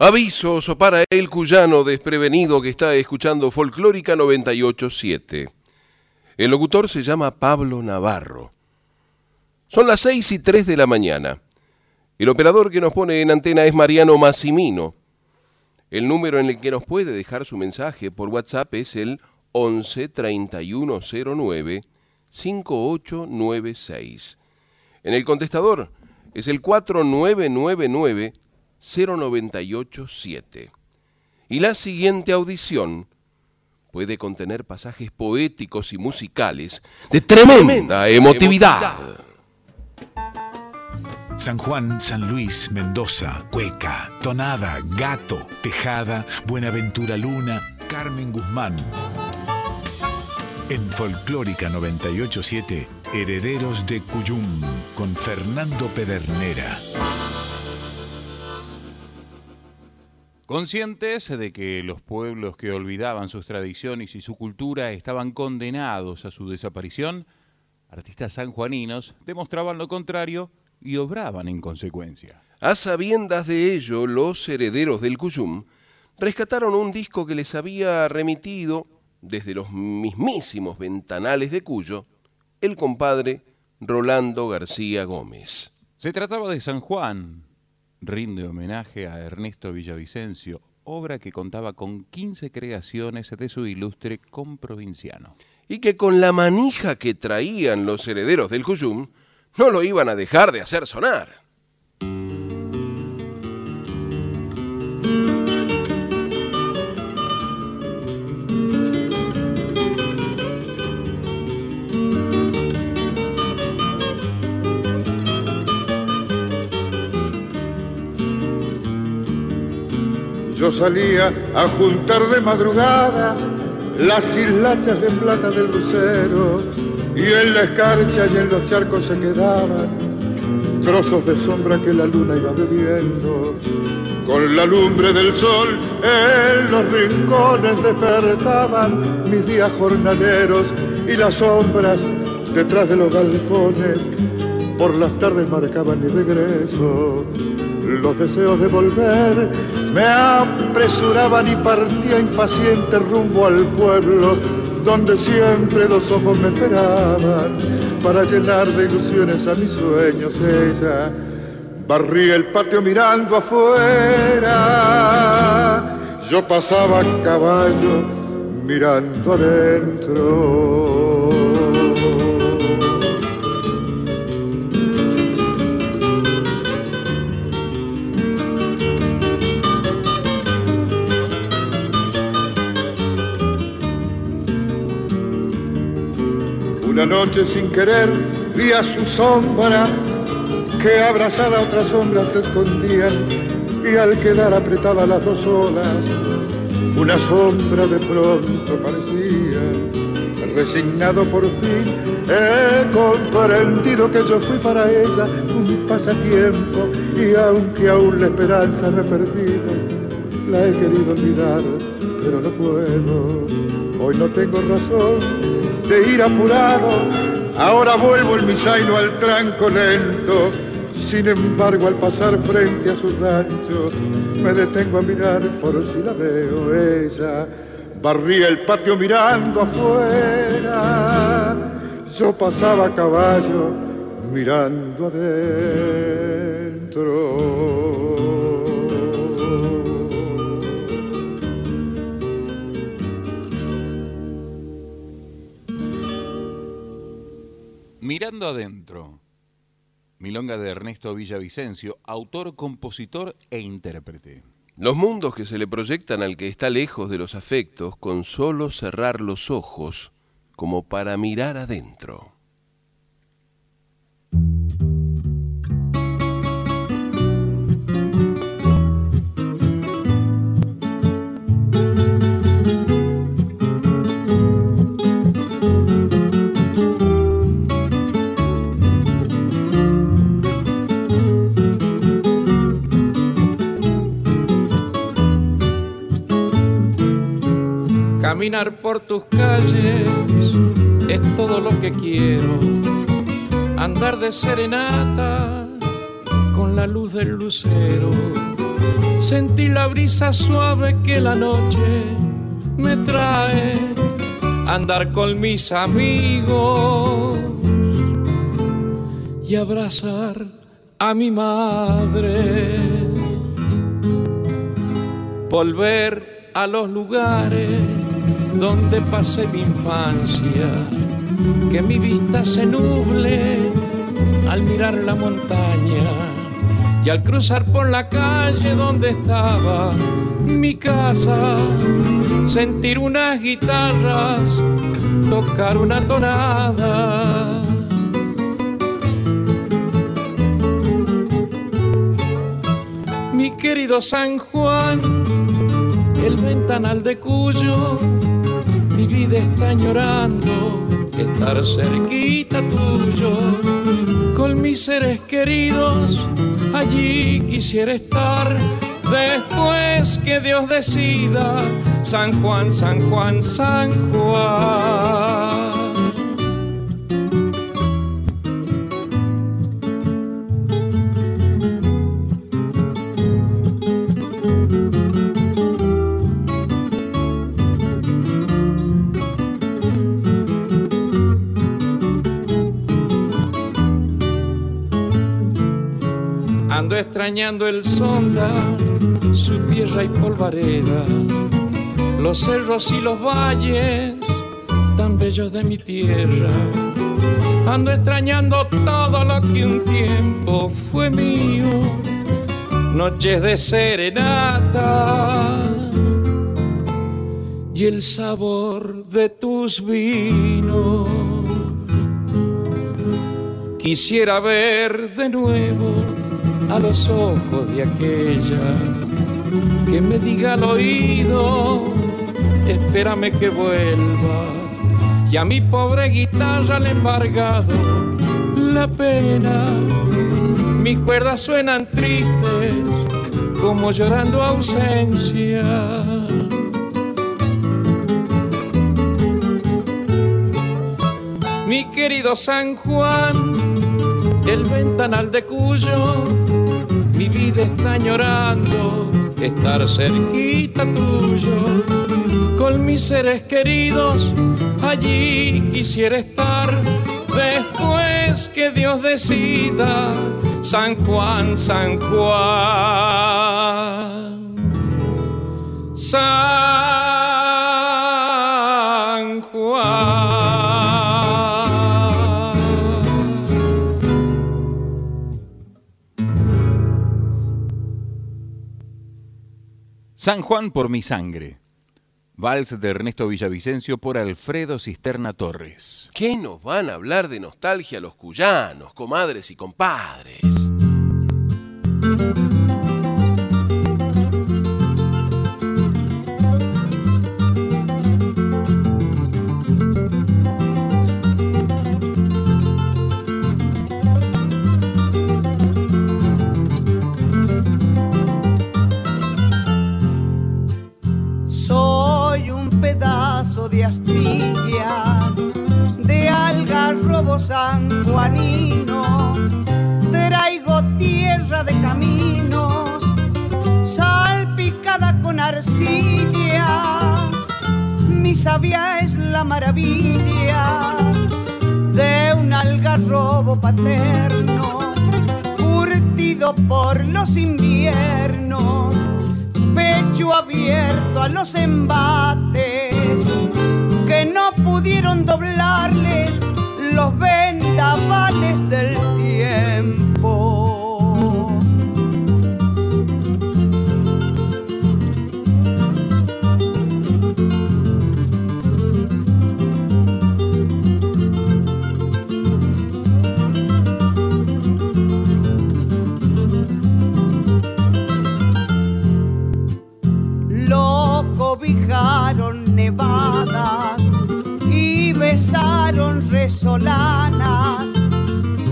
Avisos para el cuyano desprevenido que está escuchando Folclórica 987. El locutor se llama Pablo Navarro. Son las 6 y 3 de la mañana. El operador que nos pone en antena es Mariano Massimino. El número en el que nos puede dejar su mensaje por WhatsApp es el 11 3109 5896. En el contestador es el 4999 0987. Y la siguiente audición puede contener pasajes poéticos y musicales de tremenda emotividad. San Juan, San Luis, Mendoza, Cueca, Tonada, Gato, Tejada, Buenaventura Luna, Carmen Guzmán. En Folclórica 987, Herederos de Cuyum, con Fernando Pedernera. Conscientes de que los pueblos que olvidaban sus tradiciones y su cultura estaban condenados a su desaparición, artistas sanjuaninos demostraban lo contrario y obraban en consecuencia. A sabiendas de ello, los herederos del Cuyum rescataron un disco que les había remitido desde los mismísimos ventanales de Cuyo el compadre Rolando García Gómez. Se trataba de San Juan, rinde homenaje a Ernesto Villavicencio, obra que contaba con 15 creaciones de su ilustre comprovinciano. Y que con la manija que traían los herederos del Cuyum, no lo iban a dejar de hacer sonar. Yo salía a juntar de madrugada las hislachas de plata del lucero y en la escarcha y en los charcos se quedaban trozos de sombra que la luna iba bebiendo. Con la lumbre del sol en los rincones despertaban mis días jornaleros y las sombras detrás de los galpones por las tardes marcaban mi regreso. Los deseos de volver me apresuraban y partía impaciente rumbo al pueblo donde siempre los ojos me esperaban para llenar de ilusiones a mis sueños. Ella barría el patio mirando afuera, yo pasaba a caballo mirando adentro. Una noche sin querer vi a su sombra que abrazada a otras sombras se escondían y al quedar apretada las dos olas, una sombra de pronto parecía. Resignado por fin, he comprendido que yo fui para ella un pasatiempo y aunque aún la esperanza no he perdido, la he querido olvidar, pero no puedo. Hoy no tengo razón de ir apurado, ahora vuelvo el misaino al tranco lento. Sin embargo, al pasar frente a su rancho, me detengo a mirar por si la veo ella. Barría el patio mirando afuera, yo pasaba a caballo mirando adentro. Mirando adentro. Milonga de Ernesto Villavicencio, autor, compositor e intérprete. Los mundos que se le proyectan al que está lejos de los afectos con solo cerrar los ojos como para mirar adentro. Caminar por tus calles es todo lo que quiero. Andar de serenata con la luz del lucero. Sentí la brisa suave que la noche me trae. Andar con mis amigos y abrazar a mi madre. Volver a los lugares donde pasé mi infancia, que mi vista se nuble al mirar la montaña y al cruzar por la calle donde estaba mi casa, sentir unas guitarras, tocar una tonada. Mi querido San Juan, el ventanal de Cuyo, mi vida está llorando estar cerquita tuyo, con mis seres queridos, allí quisiera estar. Después que Dios decida, San Juan, San Juan, San Juan. Ando extrañando el sonda, su tierra y polvareda, los cerros y los valles tan bellos de mi tierra. Ando extrañando todo lo que un tiempo fue mío, noches de serenata y el sabor de tus vinos. Quisiera ver de nuevo a los ojos de aquella que me diga al oído, espérame que vuelva. Y a mi pobre guitarra le embargado la pena. Mis cuerdas suenan tristes, como llorando ausencia. Mi querido San Juan, el ventanal de Cuyo, mi vida está llorando estar cerquita tuyo. Con mis seres queridos, allí quisiera estar. Después que Dios decida, San Juan, San Juan. San San Juan por mi sangre. Vals de Ernesto Villavicencio por Alfredo Cisterna Torres. ¿Qué nos van a hablar de nostalgia los cuyanos, comadres y compadres? De astilla, de algarrobo sanjuanino. Traigo tierra de caminos, salpicada con arcilla. Mi sabia es la maravilla de un algarrobo paterno, curtido por los inviernos pecho abierto a los embates que no pudieron doblarles los vendavales del tiempo. Lo cobijaron nevadas y besaron resolanas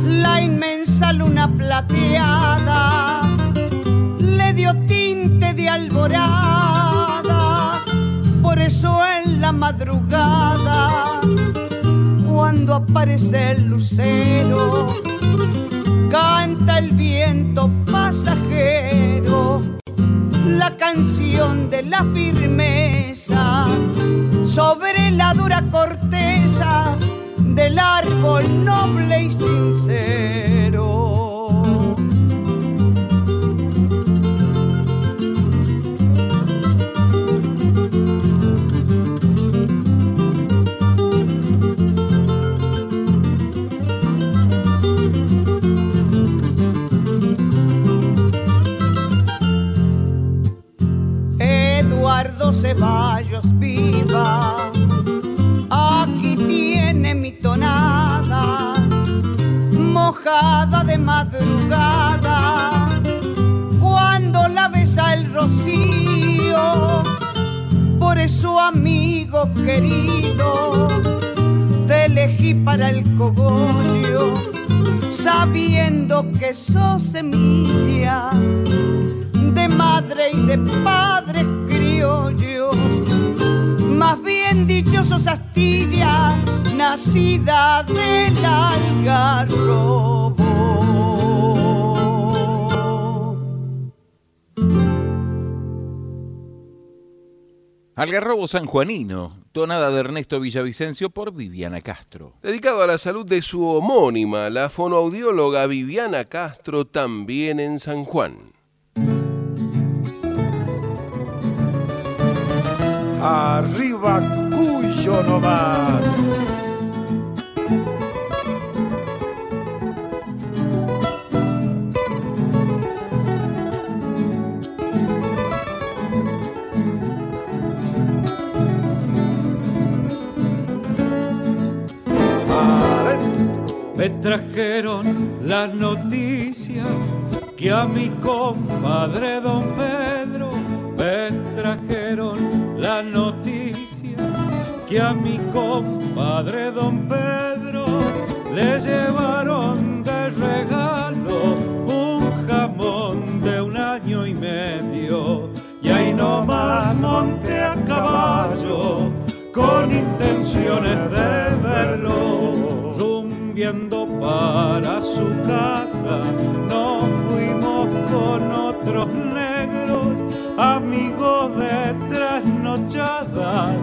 la inmensa luna plateada. Le dio tinte de alborada por eso en la madrugada cuando aparece el lucero canta el viento pasajero la canción de la firmeza sobre la dura corteza del árbol noble y sincero. El cogollo, sabiendo que sos semilla Algarrobo sanjuanino, tonada de Ernesto Villavicencio por Viviana Castro. Dedicado a la salud de su homónima, la fonoaudióloga Viviana Castro, también en San Juan. Arriba Cuyo nomás. Me trajeron la noticia que a mi compadre don Pedro me trajeron la noticia que a mi compadre don Pedro le llevaron de regalo un jamón de un año y medio. Y ahí nomás monté a caballo con intenciones de verlo rumbiendo para su casa nos fuimos con otros negros amigos de trasnochada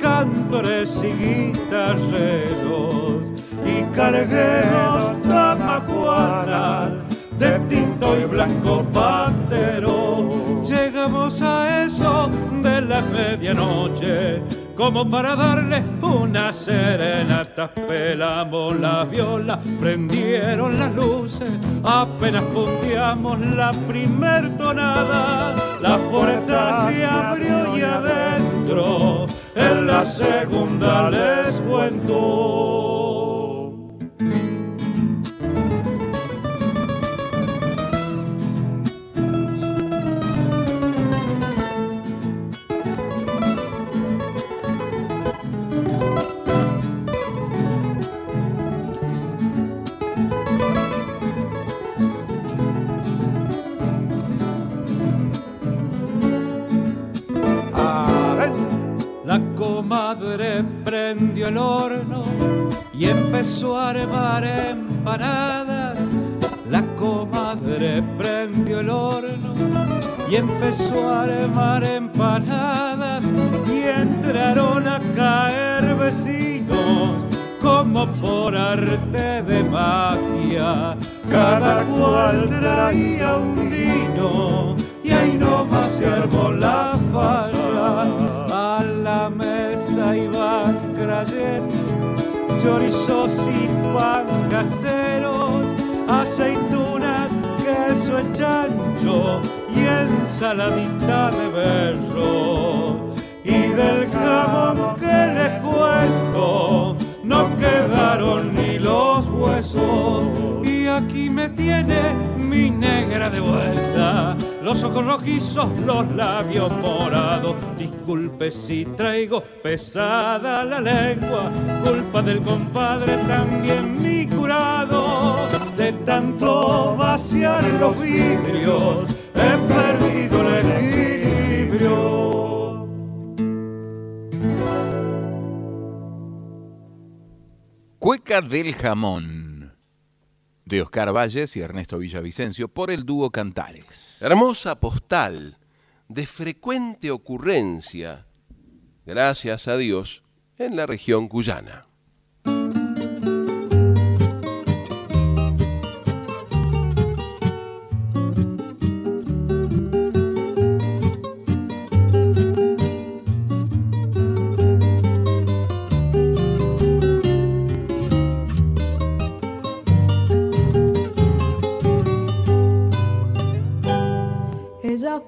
cantores y guitarreros y cargueros damajuanas de tinto y blanco pantero. Llegamos a eso de la medianoche, como para darle una serenata. Pelamos la viola, prendieron las luces, apenas punteamos la primer tonada. La puerta se abrió y adentro, en la segunda les cuento. Comadre prendió el horno y empezó a armar empanadas. La comadre prendió el horno y empezó a armar empanadas y entraron a caer vecinos como por arte de magia. Cada cual traía un vino y ahí nomás se armó la falla. A la mesa iban creyendo chorizos y pan caseros, aceitunas, queso y chancho y ensaladita de berro. Y del jamón que les cuento, no quedaron ni los huesos. Y aquí me tiene mi negra de vuelta, los ojos rojizos, los labios morados. Disculpe si traigo pesada la lengua, culpa del compadre también mi curado. De tanto vaciar los vidrios, he perdido el equilibrio. Cueca del Jamón, de Oscar Valles y Ernesto Villavicencio, por el dúo Cantares. Hermosa postal de frecuente ocurrencia, gracias a Dios, en la región cuyana. La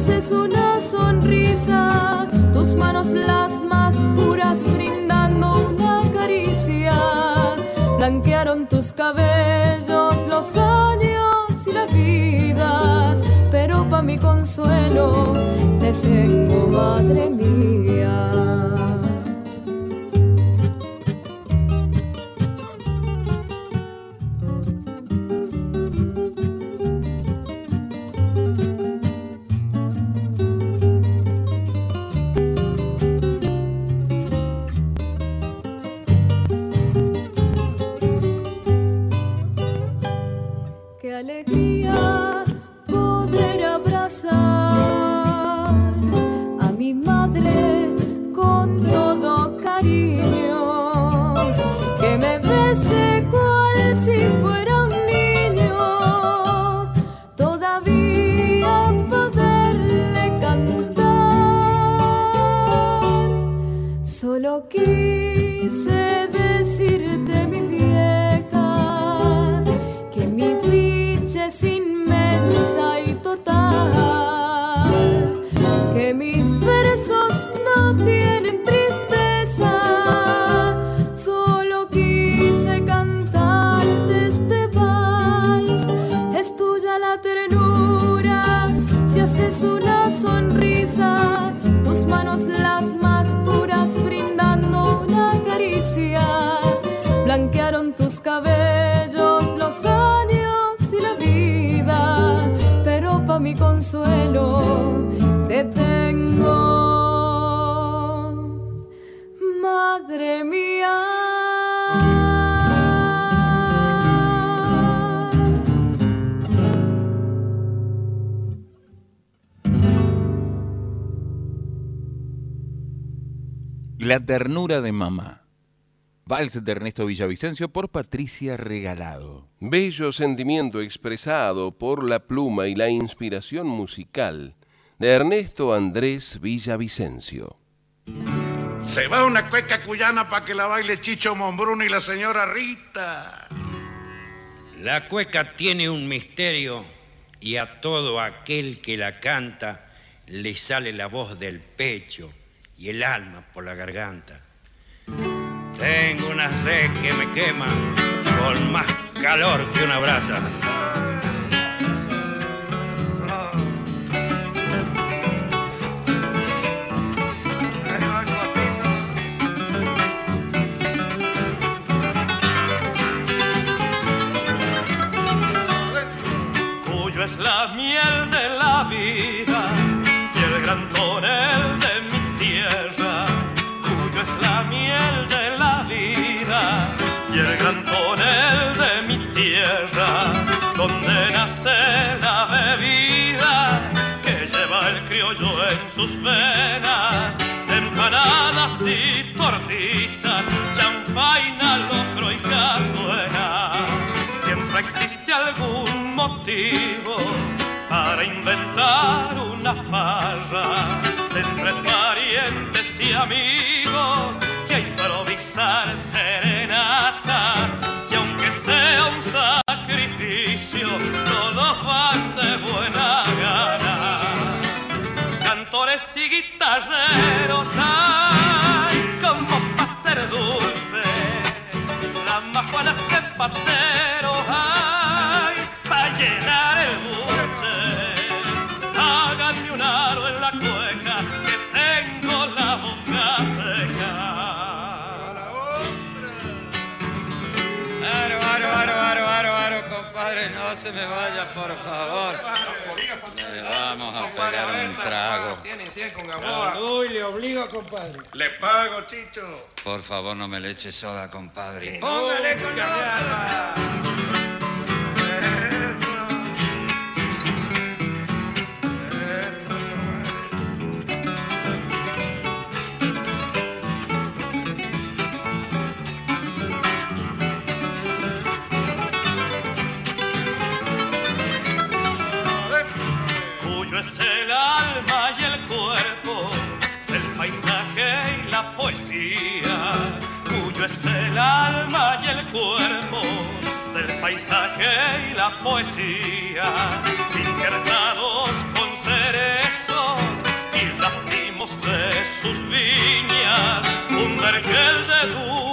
lances una sonrisa, tus manos las más puras brindando una caricia. Blanquearon tus cabellos los años y la vida, pero pa' mi consuelo te tengo, madre mía. alegría. es una sonrisa, tus manos las más puras brindando una caricia. Blanquearon tus cabellos los años y la vida, pero pa' mi consuelo te tengo. Ternura de mamá. Vals de Ernesto Villavicencio por Patricia Regalado. Bello sentimiento expresado por la pluma y la inspiración musical de Ernesto Andrés Villavicencio. Se va una cueca cuyana para que la baile Chicho Monbrun y la señora Rita. La cueca tiene un misterio y a todo aquel que la canta le sale la voz del pecho y el alma por la garganta. Tengo una sed que me quema con más calor que una brasa. Cuyo es la miel de la vida sus venas, empanadas y tortitas, champaina, locro y cazuela. Siempre existe algún motivo para inventar una farra entre parientes y amigos improvisar serenatas y aunque sea un sacrificio, todos van de guitarreros, ay, como para ser dulce, las majuanas de patero, se me vaya, por favor. Le vamos a pegar un trago. Uy, le obligo, compadre. Le pago, Chicho. Por favor, no me le eche soda, compadre. Póngale con cuerpo, del paisaje y la poesía. Injertados con cerezos y racimos de sus viñas. Un vergel de durazneros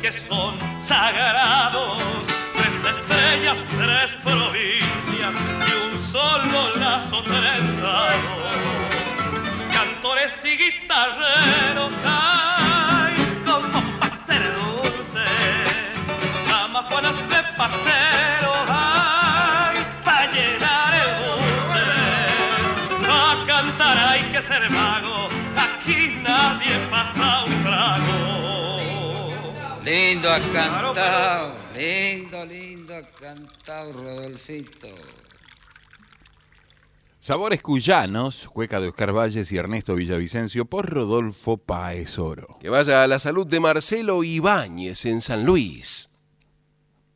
que son sagrados, tres estrellas, tres provincias y un solo lazo trenzado. Cantores y guitarreros, Lindo has cantado, lindo, lindo has cantado, Rodolfito. Sabores cuyanos, cueca de Oscar Valles y Ernesto Villavicencio por Rodolfo Paez Oro. Que vaya a la salud de Marcelo Ibáñez en San Luis.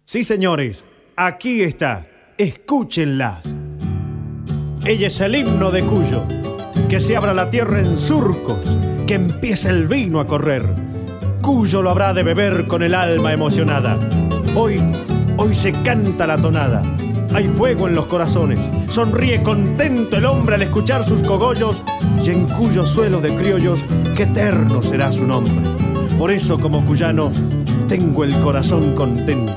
Sí, señores, aquí está. Escúchenla. Ella es el himno de Cuyo. Que se abra la tierra en surcos, que empiece el vino a correr. Cuyo lo habrá de beber con el alma emocionada. Hoy, hoy se canta la tonada. Hay fuego en los corazones. Sonríe contento el hombre al escuchar sus cogollos y en cuyo suelo de criollos, que eterno será su nombre. Por eso, como cuyano, tengo el corazón contento.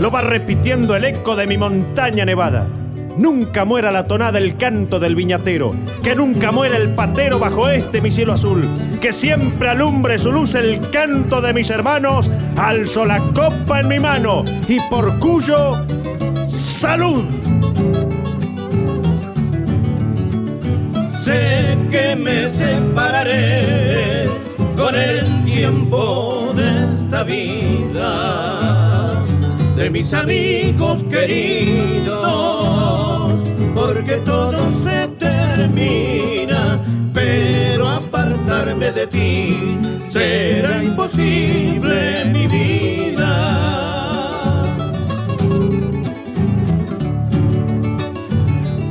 Lo va repitiendo el eco de mi montaña nevada. Nunca muera la tonada el canto del viñatero, que nunca muera el patero bajo este mi cielo azul, que siempre alumbre su luz el canto de mis hermanos, alzo la copa en mi mano y por cuyo salud. Sé que me separaré con el tiempo de esta vida. De mis amigos queridos, porque todo se termina, pero apartarme de ti será imposible mi vida.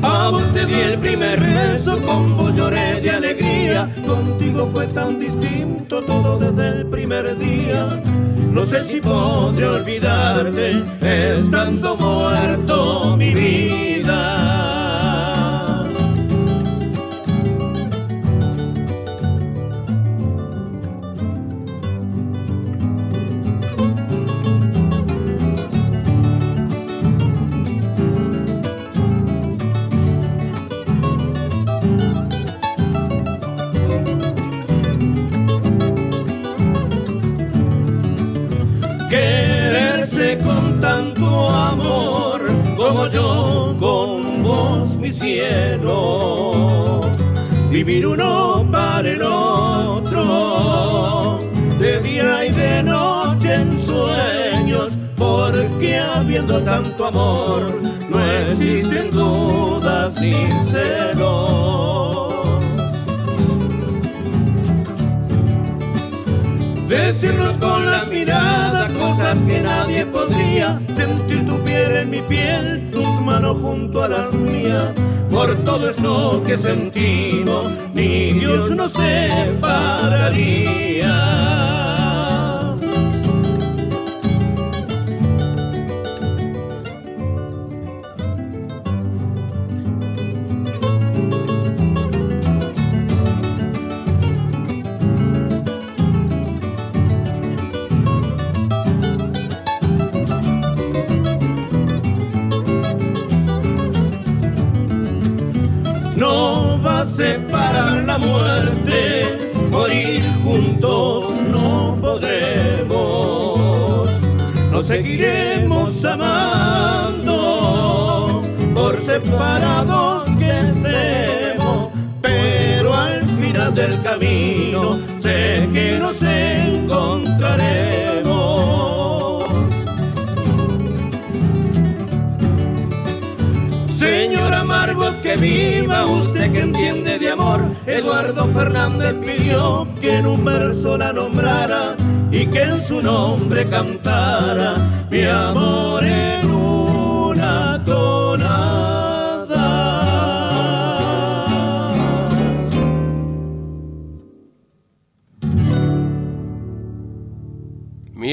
A vos te di el primer beso, con vos lloré de alegría. Contigo fue tan distinto todo desde el primer día. No sé si podré olvidarte estando muerto mi vida. Tanto amor no existen dudas ni celos. Decirnos con las miradas cosas que nadie podría Sentir tu piel en mi piel, tus manos junto a las mías por todo eso que sentimos, ni Dios nos separaría. Viva usted que entiende Eduardo Fernández pidió que en un verso la nombrara y que en su nombre cantara mi amor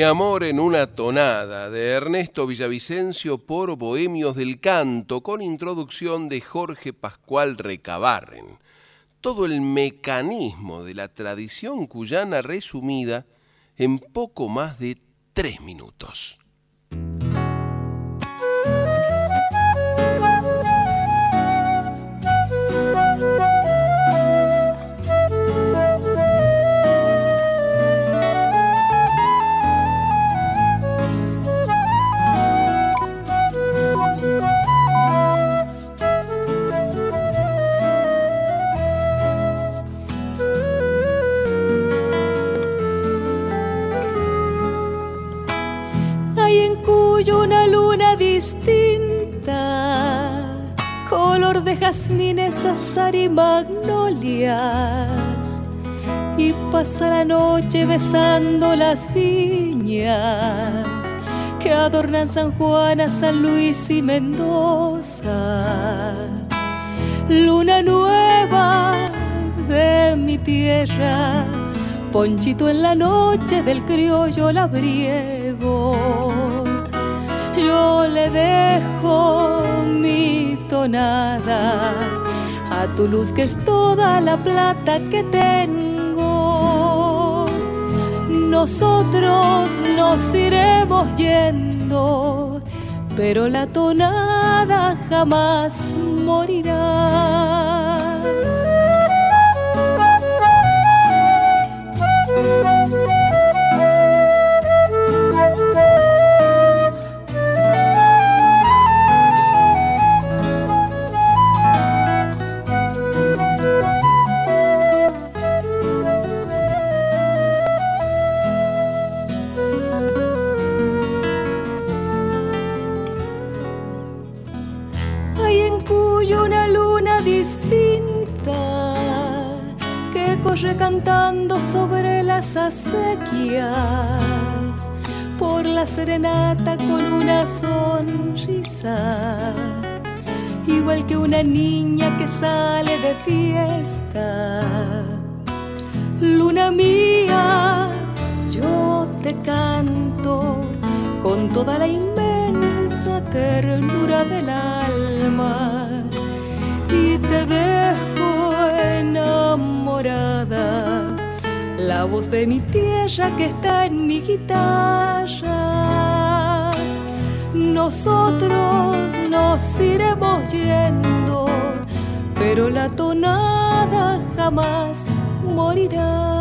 amor en una tonada de Ernesto Villavicencio por Bohemios del Canto con introducción de Jorge Pascual Recabarren todo el mecanismo de la tradición cuyana resumida en poco más de tres minutos. Distinta, color de jazmines, azar y magnolias. Y pasa la noche besando las viñas que adornan San Juan, San Luis y Mendoza. Luna nueva de mi tierra, ponchito en la noche del criollo labriego yo le dejo mi tonada a tu luz que es toda la plata que tengo. Nosotros nos iremos yendo, pero la tonada jamás morirá. Cantando sobre las acequias, por la serenata con una sonrisa, igual que una niña que sale de fiesta. Luna mía, yo te canto con toda la inmensa ternura del alma. Y te dejo enamorada la voz de mi tierra que está en mi guitarra. Nosotros nos iremos yendo, pero la tonada jamás morirá.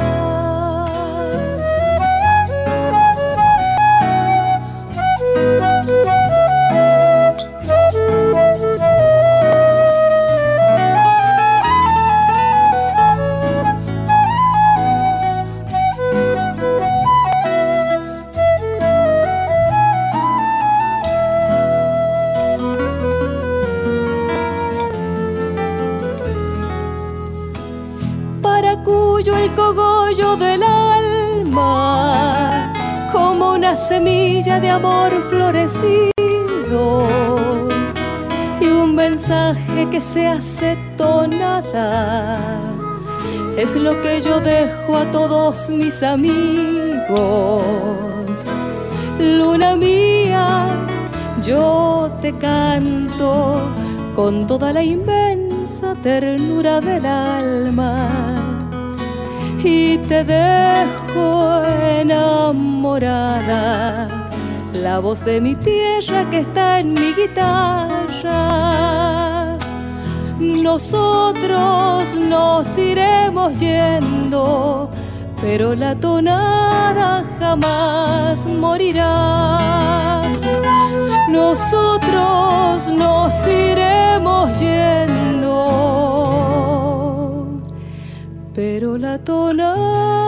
Semilla de amor florecido y un mensaje que se hace tonada es lo que yo dejo a todos mis amigos. Luna mía, yo te canto con toda la inmensa ternura del alma y te dejo enamorada la voz de mi tierra que está en mi guitarra. Nosotros nos iremos yendo, pero la tonada jamás morirá. Nosotros nos iremos yendo, pero la tonada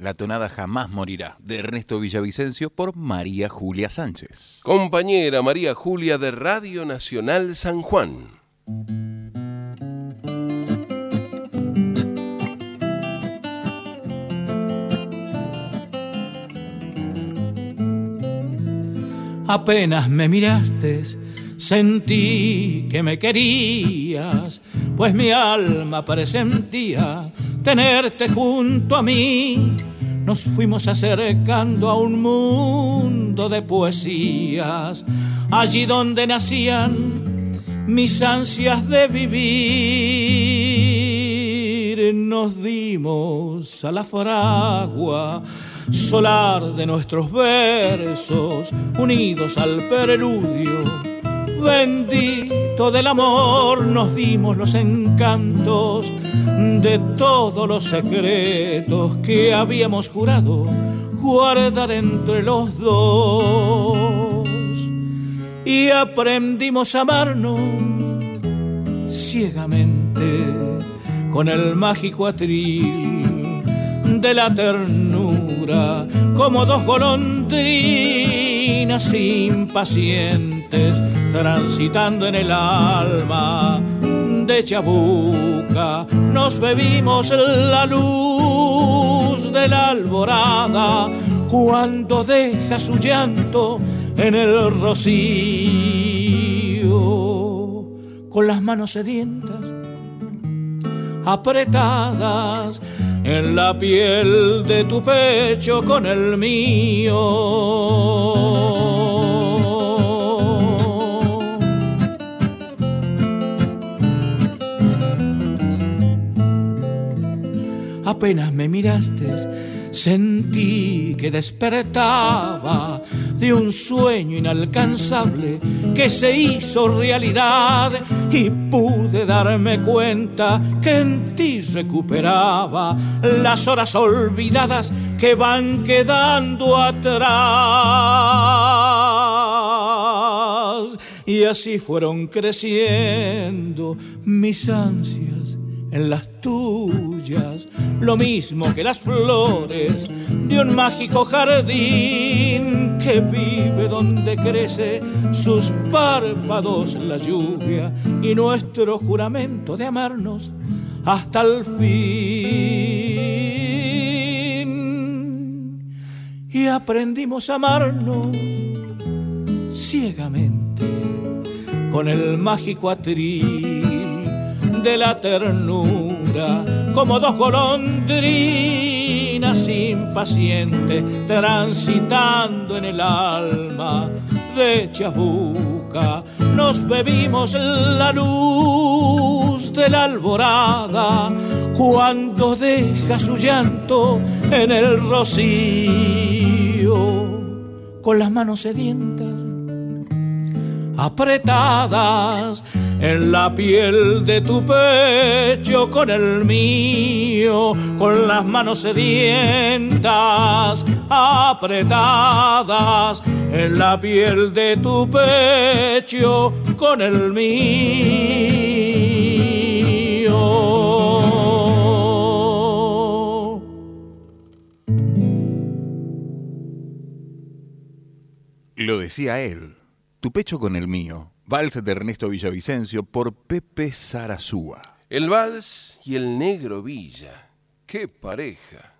la tonada jamás morirá, de Ernesto Villavicencio por María Julia Sánchez. Compañera María Julia de Radio Nacional San Juan. Apenas me miraste, sentí que me querías, pues mi alma presentía tenerte junto a mí. Nos fuimos acercando a un mundo de poesías, allí donde nacían mis ansias de vivir. Nos dimos a la fragua solar de nuestros versos, unidos al preludio. Bendito del amor, nos dimos los encantos de todos los secretos que habíamos jurado guardar entre los dos. Y aprendimos a amarnos ciegamente con el mágico atril de la ternura, como dos golondrinas impacientes transitando en el alma de Chabuca. Nos bebimos la luz de la alborada cuando deja su llanto en el rocío, con las manos sedientas apretadas en la piel de tu pecho con el mío. Apenas me miraste, sentí que despertaba de un sueño inalcanzable que se hizo realidad y pude darme cuenta que en ti recuperaba las horas olvidadas que van quedando atrás. Y así fueron creciendo mis ansias en las tuyas, lo mismo que las flores de un mágico jardín que vive donde crece sus párpados la lluvia y nuestro juramento de amarnos hasta el fin. Y aprendimos a amarnos ciegamente con el mágico atril de la ternura, como dos golondrinas impacientes transitando en el alma de Chabuca. Nos bebimos la luz de la alborada cuando deja su llanto en el rocío, con las manos sedientas apretadas en la piel de tu pecho con el mío, con las manos sedientas apretadas, en la piel de tu pecho con el mío. Lo decía él, tu pecho con el mío, Vals de Ernesto Villavicencio por Pepe Sarazúa. El vals y el negro Villa. ¡Qué pareja!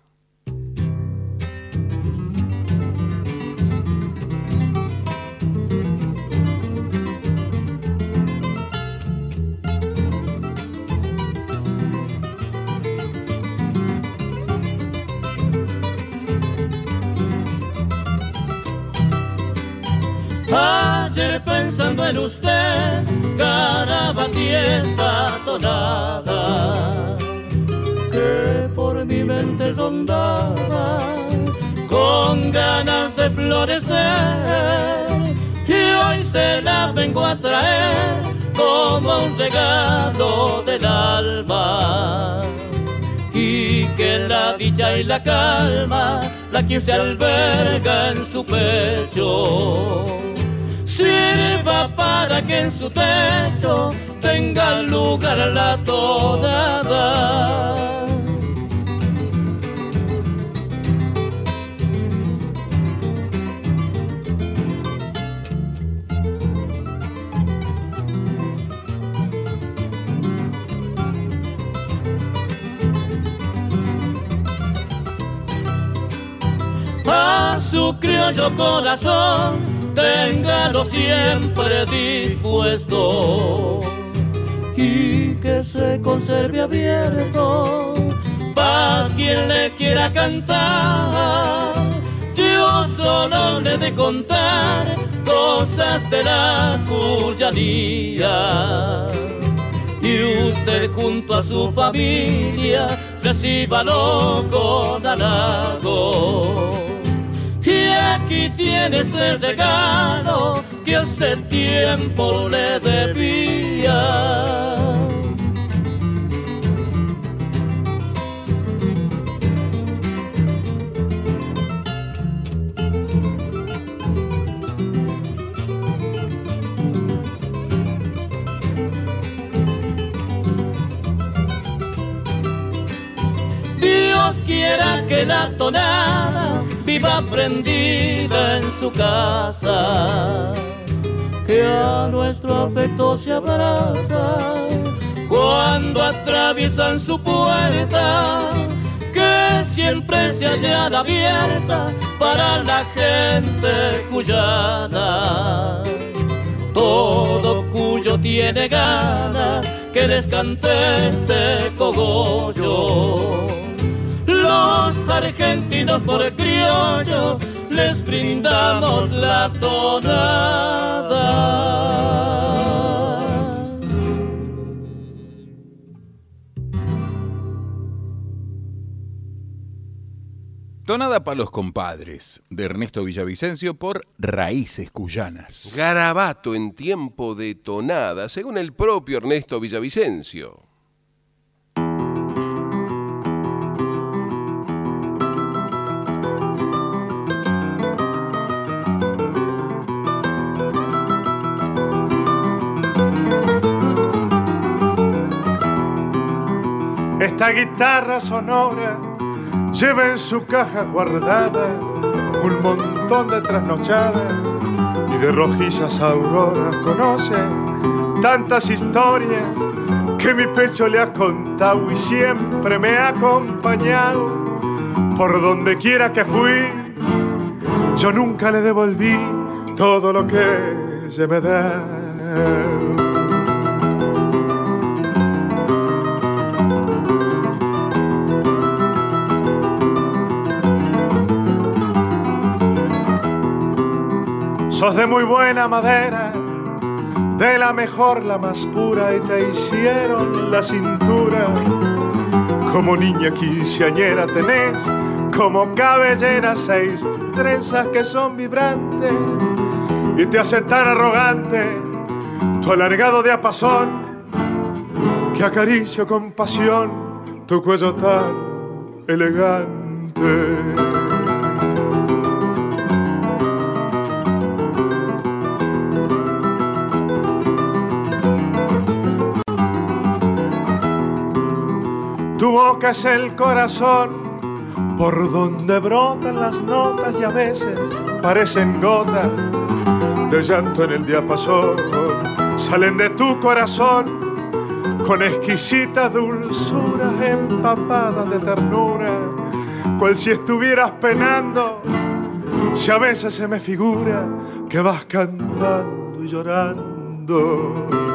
Ayer pensando en usted, y esta tonada que por mi mente rondaba con ganas de florecer y hoy se la vengo a traer como un regalo del alma. Y que la dicha y la calma la que usted alberga en su pecho sirva para que en su techo tenga lugar la tonada. A su criollo corazón téngalo siempre dispuesto y que se conserve abierto para quien le quiera cantar. Yo solo le de contar cosas de la cuyanía y usted junto a su familia recíbalo con halago y aquí tienes el regalo que hace tiempo le debía. Quiera que la tonada viva prendida en su casa, que a nuestro afecto se abraza cuando atraviesan su puerta, que siempre se hallará abierta para la gente cuyana. Todo cuyo tiene ganas que les cante este cogollo los argentinos por criollos les brindamos la tonada. Tonada para los compadres, de Ernesto Villavicencio por Raíces Cuyanas. Garabato en tiempo de tonada, según el propio Ernesto Villavicencio. Esta guitarra sonora lleva en su caja guardada un montón de trasnochadas y de rojizas auroras. Conoce tantas historias que mi pecho le ha contado y siempre me ha acompañado por donde quiera que fui. Yo nunca le devolví todo lo que se me da. Sos de muy buena madera, de la mejor, la más pura, y te hicieron la cintura. Como niña quinceañera tenés, como cabellera seis trenzas que son vibrantes, y te hace tan arrogante tu alargado de apazón, que acaricio con pasión tu cuello tan elegante. Tu boca es el corazón por donde brotan las notas y a veces parecen gotas de llanto en el diapasón salen de tu corazón con exquisita dulzura empapada de ternura, cual si estuvieras penando, si a veces se me figura que vas cantando y llorando.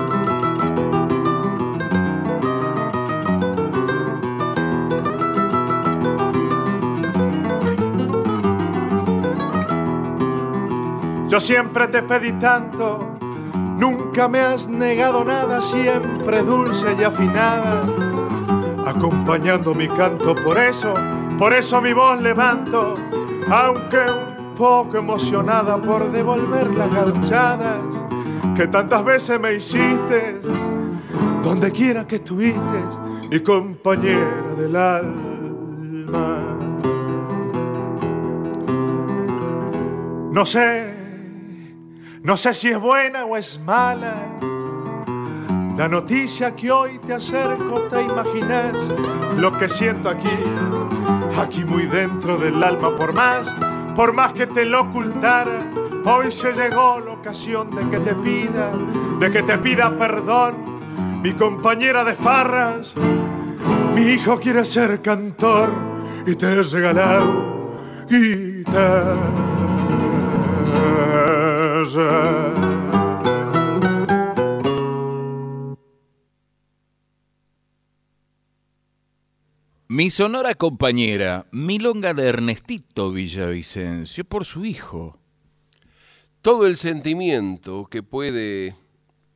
Yo siempre te pedí tanto, nunca me has negado nada, siempre dulce y afinada, acompañando mi canto. Por eso, por eso mi voz levanto, aunque un poco emocionada por devolver las gauchadas que tantas veces me hiciste, donde quiera que estuviste, mi compañera del alma. No sé no sé si es buena o es mala. La noticia que hoy te acerco, te imaginas lo que siento aquí, aquí muy dentro del alma, por más, por más que te lo ocultara. Hoy se llegó la ocasión de que te pida, de que te pida perdón, mi compañera de farras. Mi hijo quiere ser cantor y te he regalado guitarra. Mi sonora compañera, Milonga de Ernestito Villavicencio, por su hijo. Todo el sentimiento que puede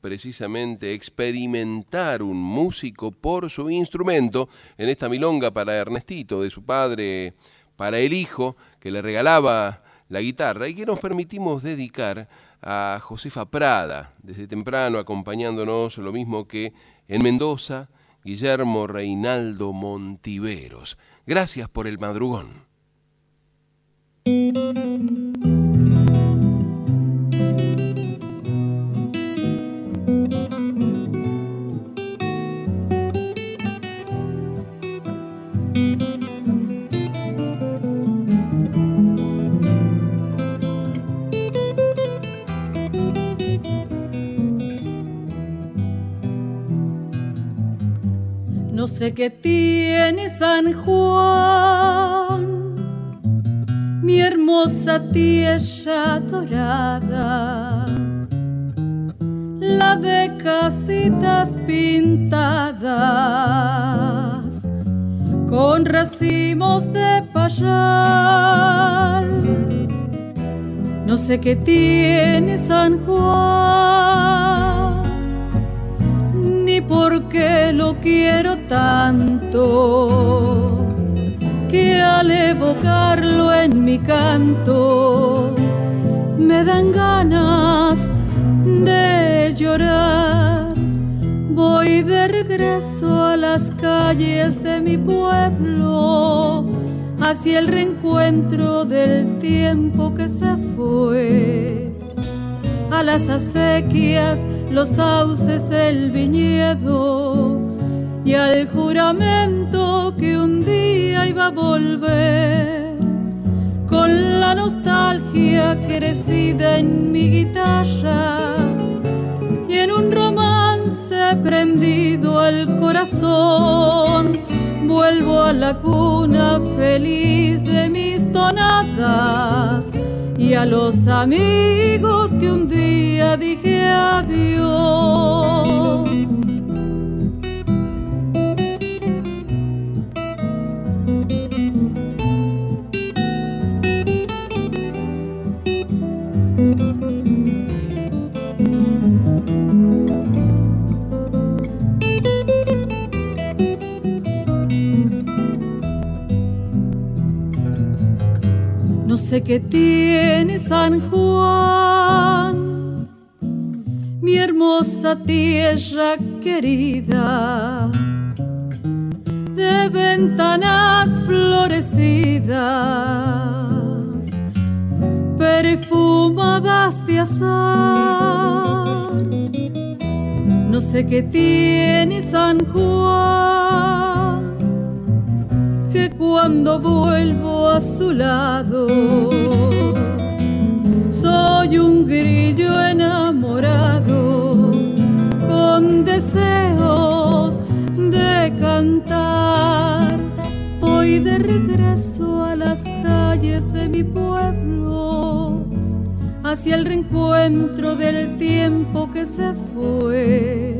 precisamente experimentar un músico por su instrumento, en esta milonga para Ernestito, de su padre para el hijo, que le regalaba la guitarra y que nos permitimos dedicar a Josefa Prada, desde temprano acompañándonos, lo mismo que en Mendoza, Guillermo Reinaldo Montiveros. Gracias por el madrugón. Sé qué tiene San Juan, mi hermosa tierra dorada, la de casitas pintadas con racimos de payal. No sé qué tiene San Juan ni por qué lo quiero tanto, que al evocarlo en mi canto me dan ganas de llorar. Voy de regreso a las calles de mi pueblo, hacia el reencuentro del tiempo que se fue, a las acequias los sauces, el viñedo y al juramento que un día iba a volver. Con la nostalgia crecida en mi guitarra y en un romance prendido al corazón vuelvo a la cuna feliz de mis tonadas y a los amigos que un día dije adiós. No sé qué tiene San Juan, mi hermosa tierra querida, de ventanas florecidas, perfumadas de azar. No sé qué tiene San Juan que cuando vuelvo a su lado soy un grillo enamorado con deseos de cantar. Voy de regreso a las calles de mi pueblo, hacia el reencuentro del tiempo que se fue.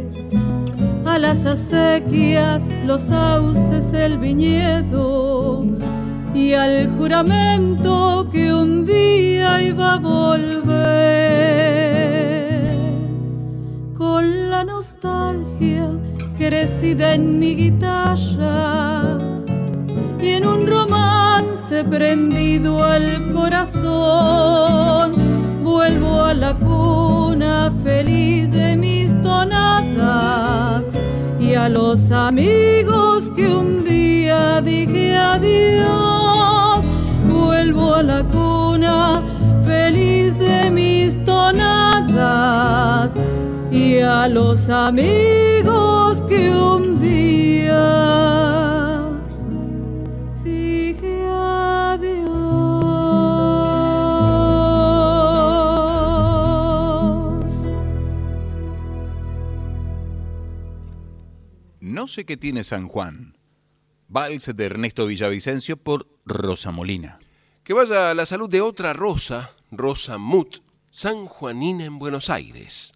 A las acequias, los sauces, el viñedo y al juramento que un día iba a volver. Con la nostalgia crecida en mi guitarra y en un romance prendido al corazón, vuelvo a la cuna feliz de mis tonadas y a los amigos que un día dije adiós. Vuelvo a la cuna feliz de mis tonadas y a los amigos que un día No sé qué tiene San Juan. Vals de Ernesto Villavicencio por Rosa Molina. Que vaya a la salud de otra Rosa, Rosa Mut, San Juanina en Buenos Aires.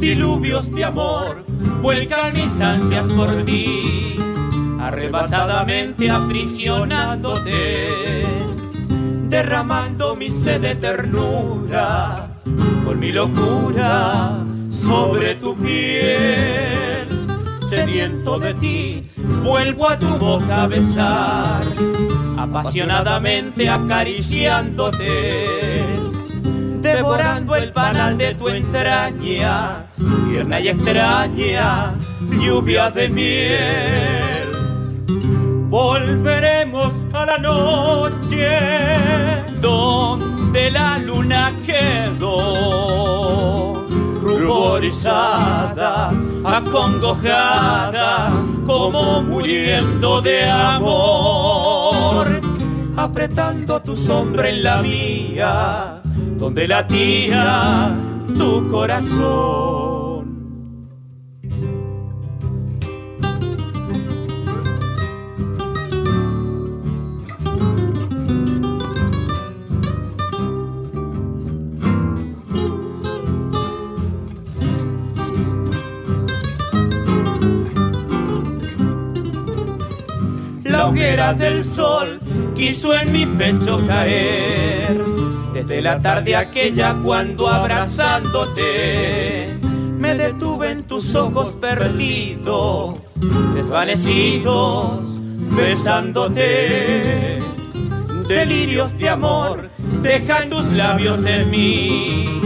Diluvios de amor vuelcan mis ansias por ti, arrebatadamente aprisionándote, derramando mi sed de ternura con mi locura sobre tu piel. Sediento de ti, vuelvo a tu boca a besar, apasionadamente acariciándote devorando el panal de tu entraña, tierna y extraña, lluvia de miel. Volveremos a la noche donde la luna quedó ruborizada, acongojada, como muriendo de amor, apretando tu sombra en la mía donde latía tu corazón. La hoguera del sol quiso en mi pecho caer desde la tarde aquella cuando abrazándote me detuve en tus ojos perdido, desvanecidos, besándote. Delirios de amor dejan tus labios en mí,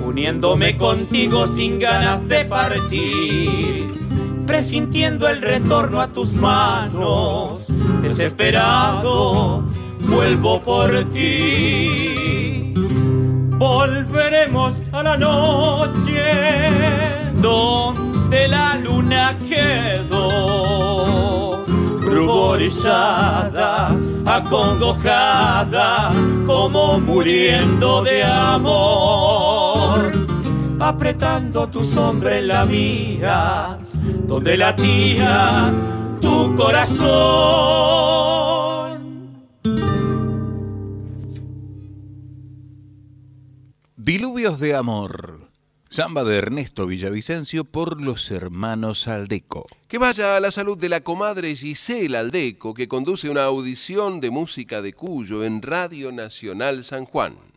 uniéndome contigo sin ganas de partir, presintiendo el retorno a tus manos, desesperado, vuelvo por ti. Volveremos a la noche donde la luna quedó ruborizada, acongojada, como muriendo de amor, apretando tu sombra en la mía, donde latía tu corazón. Diluvios de amor. Samba de Ernesto Villavicencio por los hermanos Aldeco. Que vaya a la salud de la comadre Gisela Aldeco, que conduce una audición de música de Cuyo en Radio Nacional San Juan.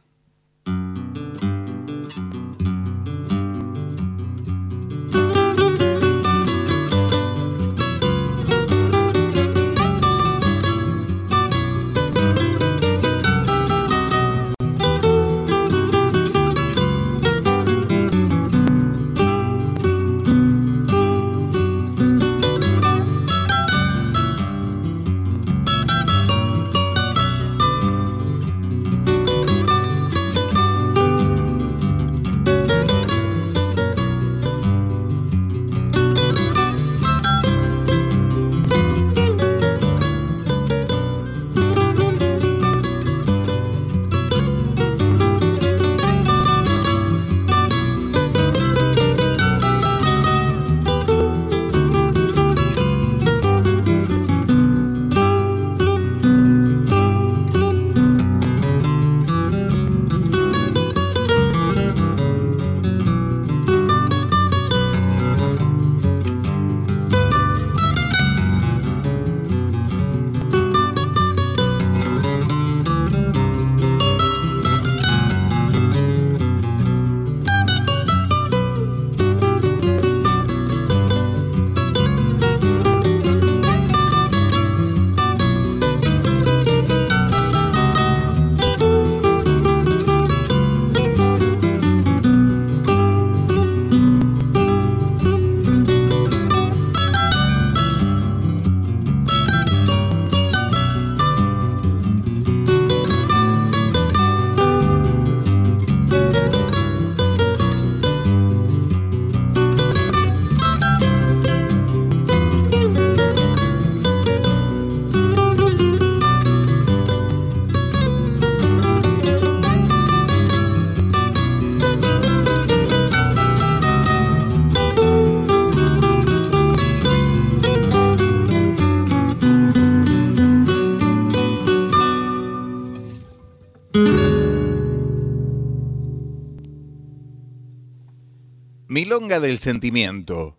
Milonga del Sentimiento.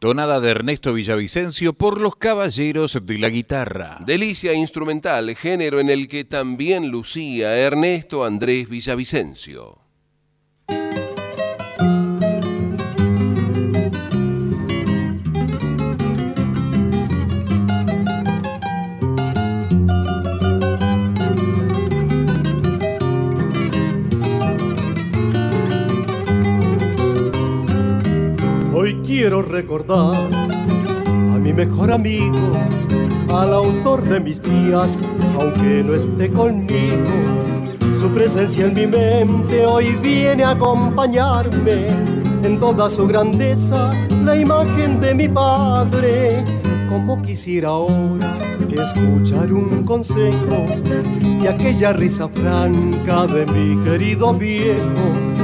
Tonada de Ernesto Villavicencio por los Caballeros de la Guitarra. Delicia instrumental, género en el que también lucía Ernesto Andrés Villavicencio. Quiero recordar a mi mejor amigo, al autor de mis días, aunque no esté conmigo. Su presencia en mi mente hoy viene a acompañarme en toda su grandeza, la imagen de mi padre. Como quisiera ahora escuchar un consejo y aquella risa franca de mi querido viejo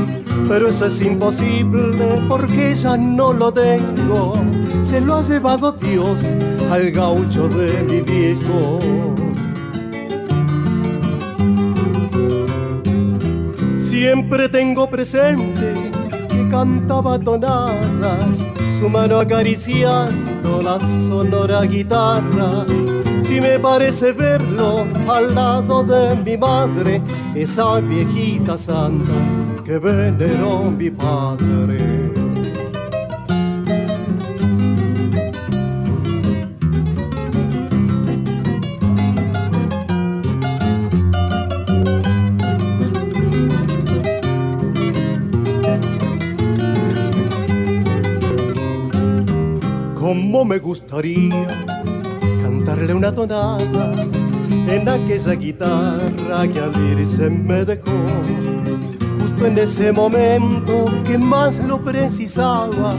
pero eso es imposible porque ya no lo tengo. Se lo ha llevado Dios al gaucho de mi viejo. Siempre tengo presente que cantaba tonadas, su mano acariciando la sonora guitarra. Si me parece verlo al lado de mi madre, esa viejita santa que veneró mi padre. Cómo me gustaría cantarle una tonada en aquella guitarra que al irse me dejó justo en ese momento que más lo precisaba.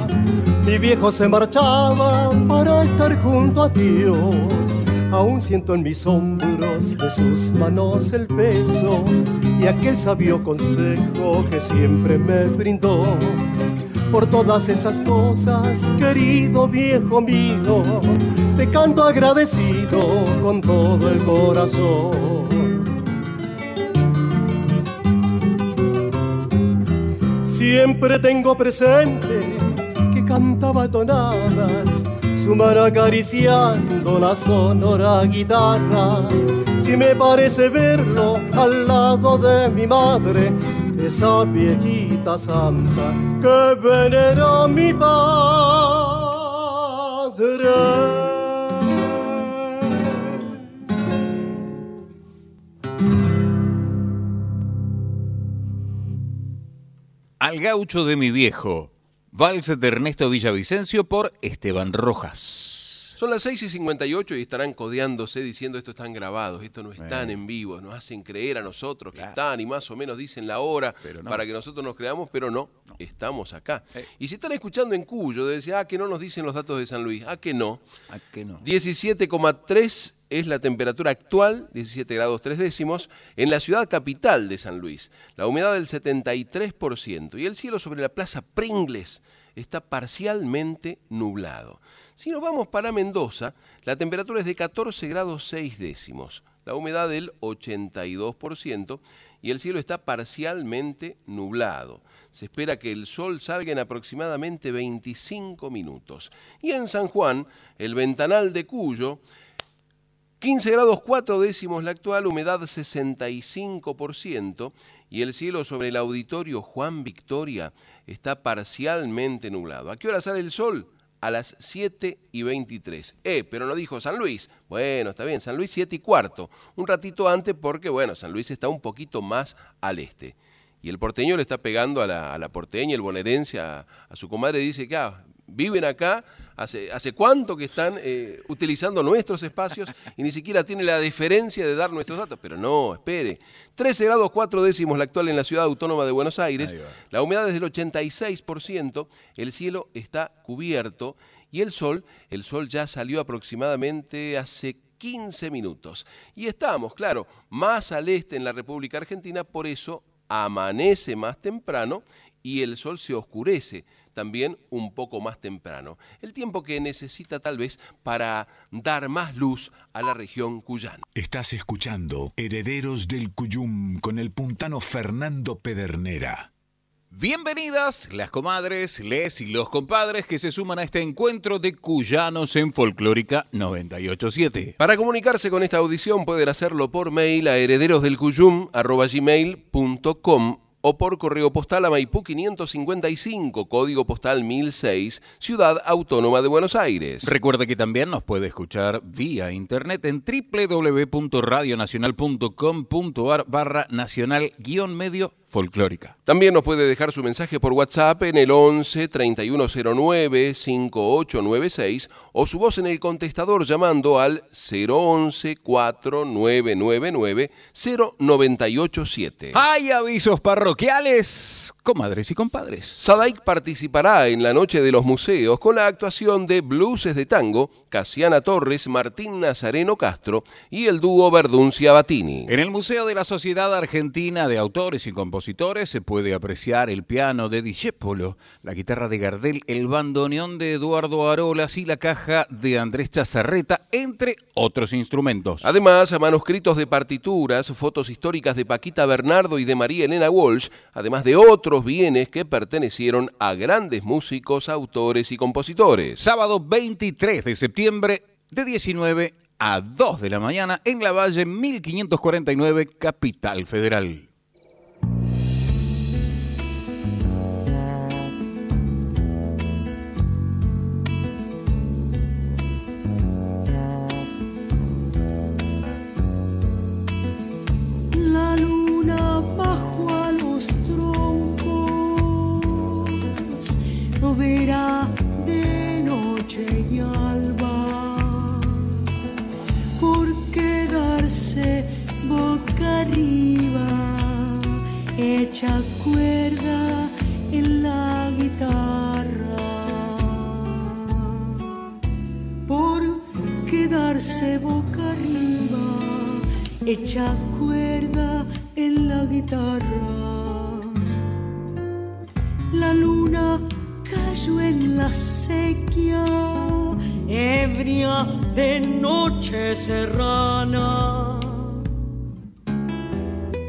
Mi viejo se marchaba para estar junto a Dios. Aún siento en mis hombros de sus manos el peso y aquel sabio consejo que siempre me brindó. Por todas esas cosas, querido viejo mío, te canto agradecido con todo el corazón. Siempre tengo presente que cantaba tonadas, su mano acariciando la sonora guitarra. Si me parece verlo al lado de mi madre, esa viejita santa que venera mi padre. Al gaucho de mi viejo. Vals de Ernesto Villavicencio por Esteban Rojas. Son las 6 y 58 y estarán codeándose diciendo esto están grabados, esto no están en vivo, nos hacen creer a nosotros que están y más o menos dicen la hora no. para que nosotros nos creamos, pero no, estamos acá. Y si están escuchando en Cuyo, decir, ah, que no nos dicen los datos de San Luis, ah, que no. ¿A qué no? 17,3 es la temperatura actual, 17 grados 3 décimos, en la ciudad capital de San Luis. La humedad del 73% y el cielo sobre la plaza Pringles está parcialmente nublado. Si nos vamos para Mendoza, la temperatura es de 14 grados 6 décimos, la humedad del 82% y el cielo está parcialmente nublado. Se espera que el sol salga en aproximadamente 25 minutos. Y en San Juan, el ventanal de Cuyo, 15 grados 4 décimos la actual, humedad 65% y el cielo sobre el auditorio Juan Victoria está parcialmente nublado. ¿A qué hora sale el sol? A las 7 y 23. Eh, pero no dijo San Luis. Bueno, está bien, San Luis 7 y cuarto. Un ratito antes porque, bueno, San Luis está un poquito más al este. Y el porteño le está pegando a la, porteña, el bonaerense, a, a su comadre, dice que ah, viven acá, hace, hace cuánto que están eh, utilizando nuestros espacios y ni siquiera tiene la deferencia de dar nuestros datos. Pero no, espere. 13 grados 4 décimos la actual en la ciudad autónoma de Buenos Aires. La humedad es del 86%, el cielo está cubierto y el sol, el sol ya salió aproximadamente hace 15 minutos. Y estamos, claro, más al este en la República Argentina, por eso amanece más temprano y el sol se oscurece también un poco más temprano. El tiempo que necesita tal vez para dar más luz a la región cuyana. Estás escuchando Herederos del Cuyum con el puntano Fernando Pedernera. Bienvenidas las comadres, les y los compadres que se suman a este encuentro de cuyanos en Folclórica 987. Para comunicarse con esta audición pueden hacerlo por mail a herederosdelcuyum.com o por correo postal a Maipú 555, código postal 1006, Ciudad Autónoma de Buenos Aires. Recuerde que también nos puede escuchar vía internet en www.radionacional.com.ar barra nacional medio folclórica. También nos puede dejar su mensaje por WhatsApp en el 11 3109 5896 o su voz en el contestador llamando al 011 4999 0987. Hay avisos parroquiales, comadres y compadres. Sadaik participará en la Noche de los Museos con la actuación de Blueses de Tango, Casiana Torres, Martín Nazareno Castro y el dúo Verduncia Batini. En el Museo de la Sociedad Argentina de Autores y Compositores se puede apreciar el piano de Discepolo, la guitarra de Gardel, el bandoneón de Eduardo Arolas y la caja de Andrés Chazarreta, entre otros instrumentos. Además, manuscritos de partituras, fotos históricas de Paquita Bernardo y de María Elena Walsh, además de otros bienes que pertenecieron a grandes músicos, autores y compositores. Sábado 23 de septiembre de 19 a 2 de la mañana en la Valle 1549, Capital Federal. Hecha cuerda en la guitarra. La luna cayó en la sequía, ebria de noche serrana,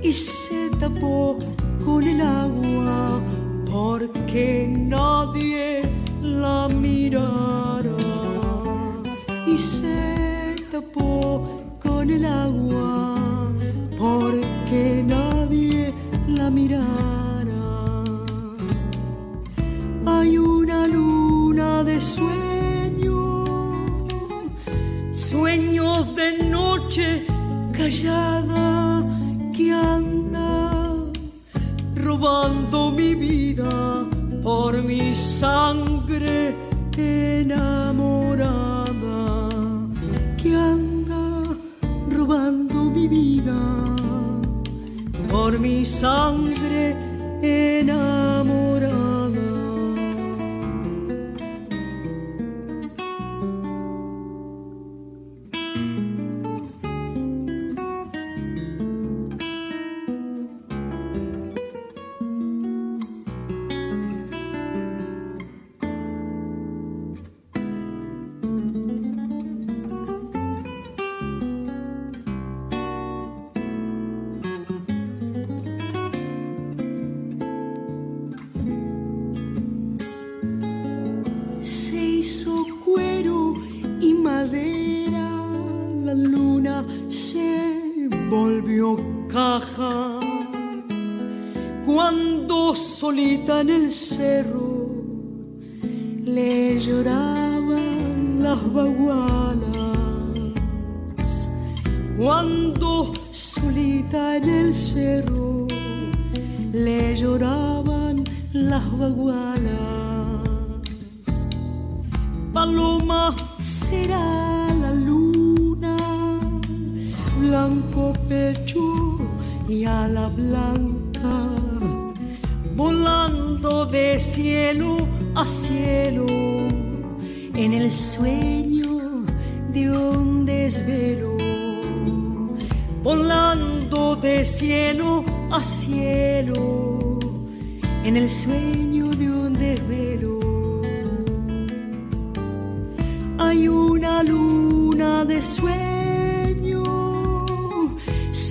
y se tapó con el agua porque nadie la mirara, y se tapó con el agua callada que anda robando mi vida por mi sangre enamorada que anda robando mi vida por mi sangre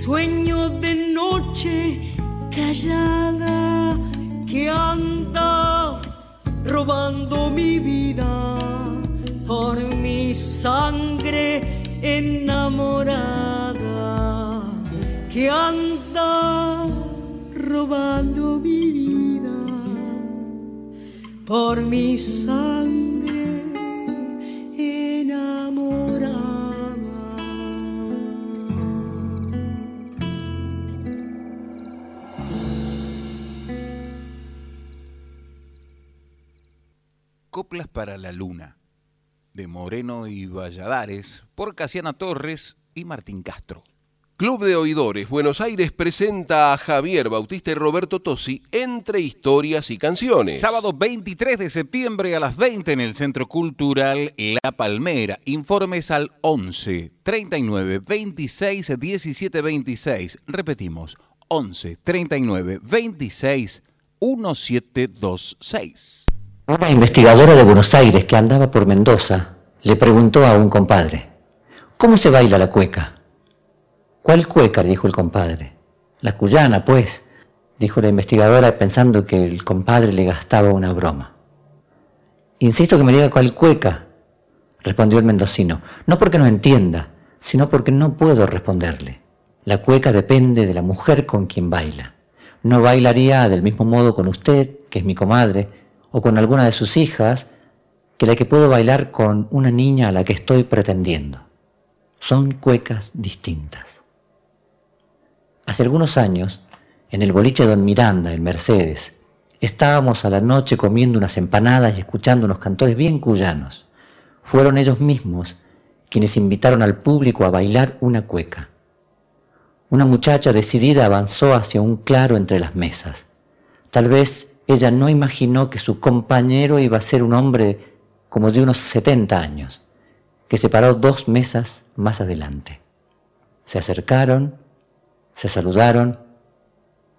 sueño de noche callada que anda robando mi vida por mi sangre enamorada, que anda robando mi vida por mi sangre Coplas para la Luna, de Moreno y Valladares, por Casiana Torres y Martín Castro. Club de Oidores Buenos Aires presenta a Javier Bautista y Roberto Tosi entre historias y canciones. Sábado 23 de septiembre a las 20 en el Centro Cultural La Palmera. Informes al 11 39 26 17 26. Repetimos, 11 39 26 1726. Una investigadora de Buenos Aires que andaba por Mendoza le preguntó a un compadre, ¿cómo se baila la cueca? ¿Cuál cueca? dijo el compadre. La cuyana, pues, dijo la investigadora pensando que el compadre le gastaba una broma. Insisto que me diga cuál cueca, respondió el mendocino, no porque no entienda, sino porque no puedo responderle. La cueca depende de la mujer con quien baila. No bailaría del mismo modo con usted, que es mi comadre, o con alguna de sus hijas, que la que puedo bailar con una niña a la que estoy pretendiendo. Son cuecas distintas. Hace algunos años, en el boliche Don Miranda, en Mercedes, estábamos a la noche comiendo unas empanadas y escuchando unos cantores bien cuyanos. Fueron ellos mismos quienes invitaron al público a bailar una cueca. Una muchacha decidida avanzó hacia un claro entre las mesas. Tal vez ella no imaginó que su compañero iba a ser un hombre como de unos 70 años, que se paró dos mesas más adelante. Se acercaron, se saludaron,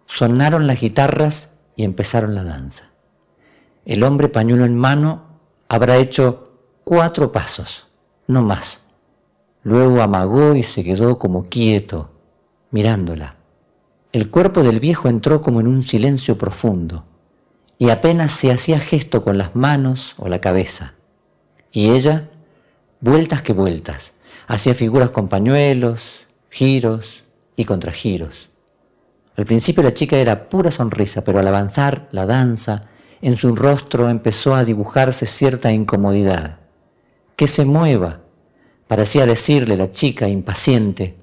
sonaron las guitarras y empezaron la danza. El hombre pañuelo en mano habrá hecho cuatro pasos, no más. Luego amagó y se quedó como quieto, mirándola. El cuerpo del viejo entró como en un silencio profundo y apenas se hacía gesto con las manos o la cabeza. Y ella, vueltas que vueltas, hacía figuras con pañuelos, giros, y contragiros. Al principio la chica era pura sonrisa, pero al avanzar la danza, en su rostro empezó a dibujarse cierta incomodidad. Que se mueva, parecía decirle la chica impaciente,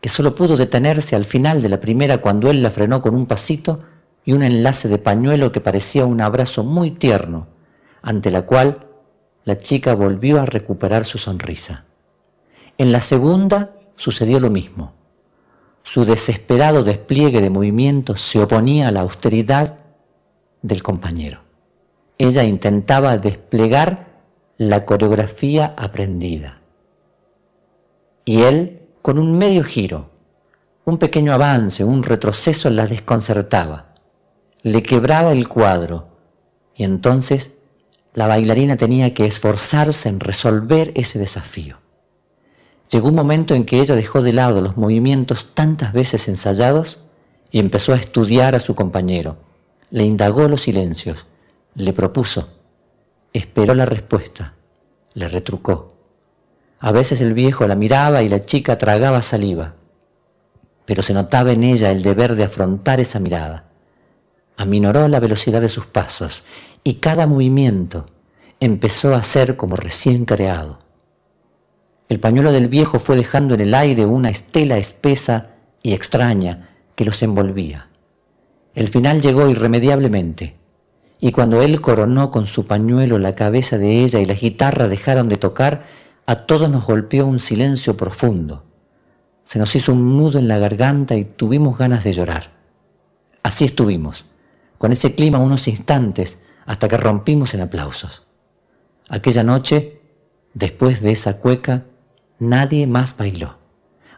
que solo pudo detenerse al final de la primera cuando él la frenó con un pasito y un enlace de pañuelo que parecía un abrazo muy tierno, ante la cual la chica volvió a recuperar su sonrisa. En la segunda sucedió lo mismo. Su desesperado despliegue de movimientos se oponía a la austeridad del compañero. Ella intentaba desplegar la coreografía aprendida. Y él, con un medio giro, un pequeño avance, un retroceso, la desconcertaba. Le quebraba el cuadro. Y entonces la bailarina tenía que esforzarse en resolver ese desafío. Llegó un momento en que ella dejó de lado los movimientos tantas veces ensayados y empezó a estudiar a su compañero. Le indagó los silencios, le propuso, esperó la respuesta, le retrucó. A veces el viejo la miraba y la chica tragaba saliva, pero se notaba en ella el deber de afrontar esa mirada. Aminoró la velocidad de sus pasos y cada movimiento empezó a ser como recién creado. El pañuelo del viejo fue dejando en el aire una estela espesa y extraña que los envolvía. El final llegó irremediablemente, y cuando él coronó con su pañuelo la cabeza de ella y la guitarra dejaron de tocar, a todos nos golpeó un silencio profundo. Se nos hizo un nudo en la garganta y tuvimos ganas de llorar. Así estuvimos, con ese clima unos instantes, hasta que rompimos en aplausos. Aquella noche, después de esa cueca, Nadie más bailó,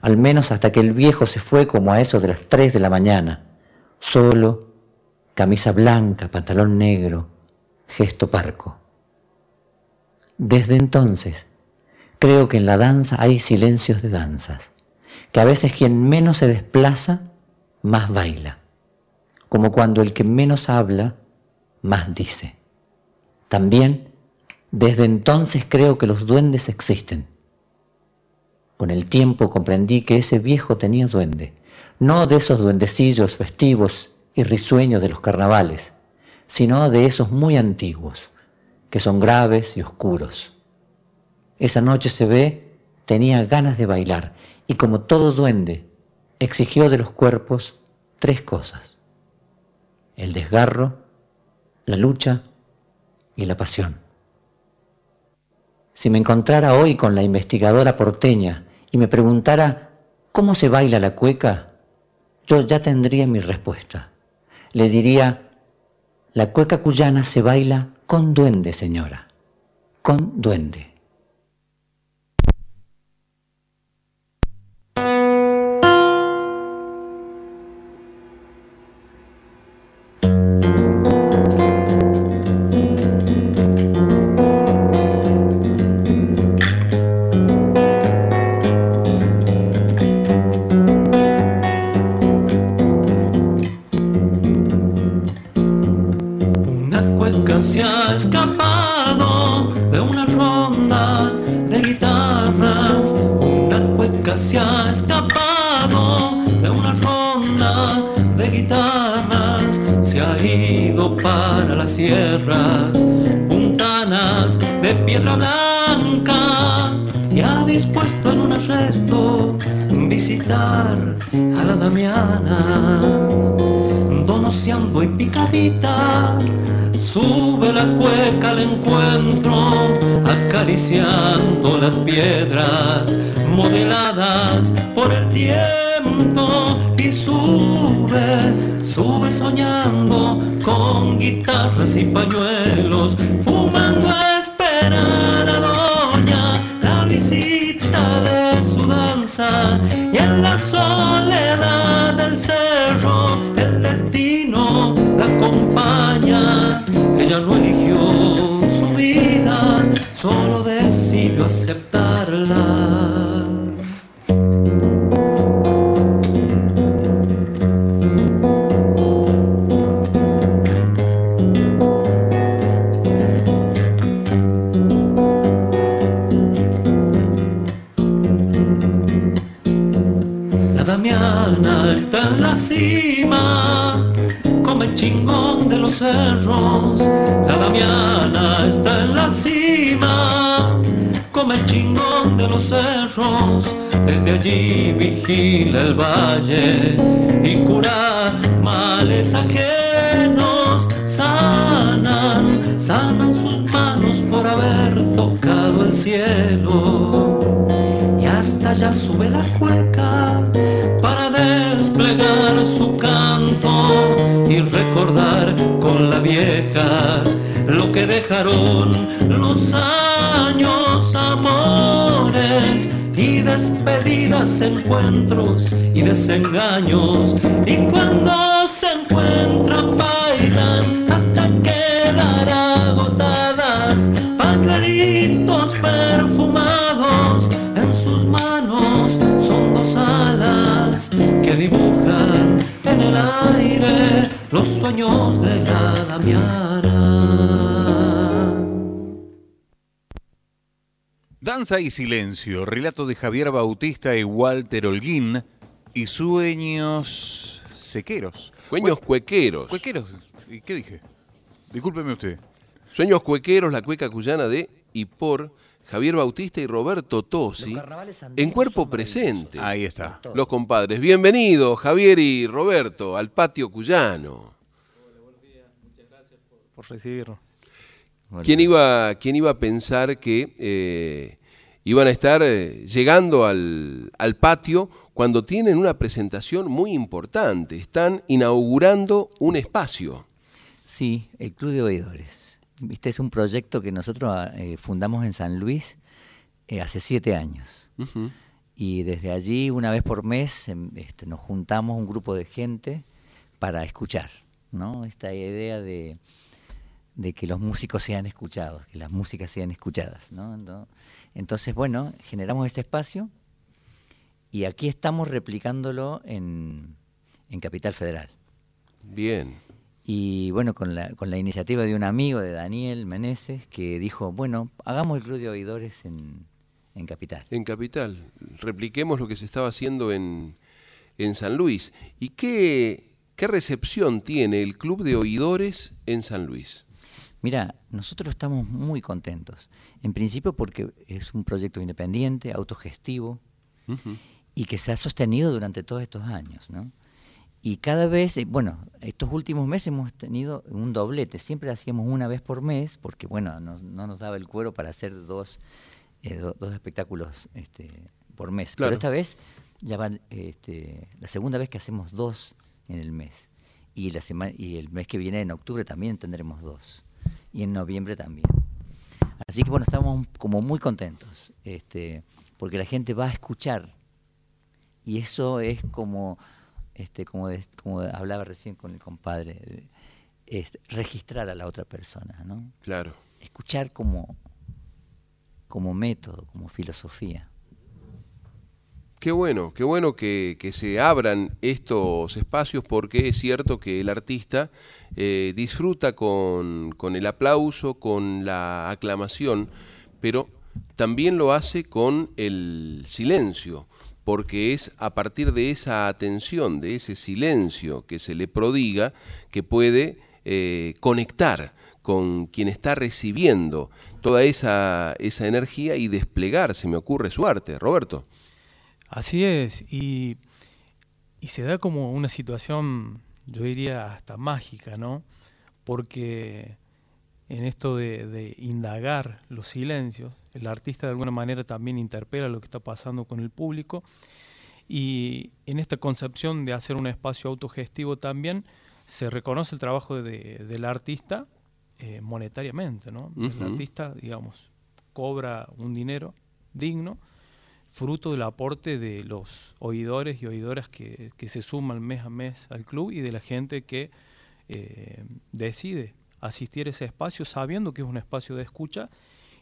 al menos hasta que el viejo se fue como a eso de las tres de la mañana, solo, camisa blanca, pantalón negro, gesto parco. Desde entonces, creo que en la danza hay silencios de danzas, que a veces quien menos se desplaza, más baila. Como cuando el que menos habla, más dice. También, desde entonces creo que los duendes existen. Con el tiempo comprendí que ese viejo tenía duende, no de esos duendecillos festivos y risueños de los carnavales, sino de esos muy antiguos, que son graves y oscuros. Esa noche se ve, tenía ganas de bailar, y como todo duende, exigió de los cuerpos tres cosas. El desgarro, la lucha y la pasión. Si me encontrara hoy con la investigadora porteña y me preguntara cómo se baila la cueca, yo ya tendría mi respuesta. Le diría, la cueca cuyana se baila con duende, señora, con duende. Sube la cueca al encuentro, acariciando las piedras modeladas por el tiempo y sube, sube soñando con guitarras y pañuelos, fumando a esperar a doña la visita de su danza y en la acompaña. Ella no eligió el valle y cura males ajenos. Sanan, sanan sus manos por haber tocado el cielo y hasta allá sube la despedidas, encuentros y desengaños. Y cuando se encuentran, Danza y silencio, relato de Javier Bautista y Walter Holguín y sueños sequeros. Sueños cuequeros. Cuequeros. ¿Y qué dije? Discúlpeme usted. Sueños cuequeros, la cueca cuyana de y por Javier Bautista y Roberto Tosi, en cuerpo presente. Ahí está. Los compadres. Bienvenidos, Javier y Roberto, al patio cuyano. por recibirnos. ¿Quién iba, quién iba a pensar que eh, iban a estar eh, llegando al, al patio cuando tienen una presentación muy importante? Están inaugurando un espacio. Sí, el Club de Oidores. Este es un proyecto que nosotros eh, fundamos en San Luis eh, hace siete años. Y desde allí, una vez por mes, em, este, nos juntamos un grupo de gente para escuchar, ¿no? Esta idea de, de que los músicos sean escuchados, que las músicas sean escuchadas, ¿no? Entonces, bueno, generamos este espacio y aquí estamos replicándolo en, en Capital Federal. Bien. Y bueno, con la, con la iniciativa de un amigo de Daniel Meneses, que dijo, bueno, hagamos el club de oidores en, en Capital. En Capital. Repliquemos lo que se estaba haciendo en, en San Luis. ¿Y qué, qué recepción tiene el club de oidores en San Luis? Mira, nosotros estamos muy contentos. En principio porque es un proyecto independiente, autogestivo, y que se ha sostenido durante todos estos años, ¿no? Y cada vez, eh, bueno, estos últimos meses hemos tenido un doblete. Siempre hacíamos una vez por mes, porque bueno, no, no nos daba el cuero para hacer dos, eh, do- dos espectáculos este, por mes. Claro. Pero esta vez ya van este, la segunda vez que hacemos dos en el mes. Y, la semana, y el mes que viene, en octubre, también tendremos dos. Y en noviembre también. Así que bueno, estamos como muy contentos, este, porque la gente va a escuchar. Y eso es como, este, como, de- como hablaba recién con el compadre, es registrar a la otra persona, ¿no? Claro. Escuchar como, como método, como filosofía. Qué bueno, qué bueno que, se abran estos espacios porque es cierto que el artista eh, disfruta con, el aplauso, con la aclamación, pero también lo hace con el silencio, porque es a partir de esa atención, de ese silencio que se le prodiga, que puede eh, conectar con quien está recibiendo toda esa energía y desplegar, se me ocurre, su arte. Roberto. Así es, y, y se da como una situación, yo diría, hasta mágica, ¿no? Porque en esto de, de indagar los silencios, el artista de alguna manera también interpela lo que está pasando con el público, y en esta concepción de hacer un espacio autogestivo también se reconoce el trabajo de- del artista eh, monetariamente, ¿no? El artista, digamos, cobra un dinero digno, fruto del aporte de los oidores y oidoras que, que se suman mes a mes al club y de la gente que eh, decide asistir a ese espacio sabiendo que es un espacio de escucha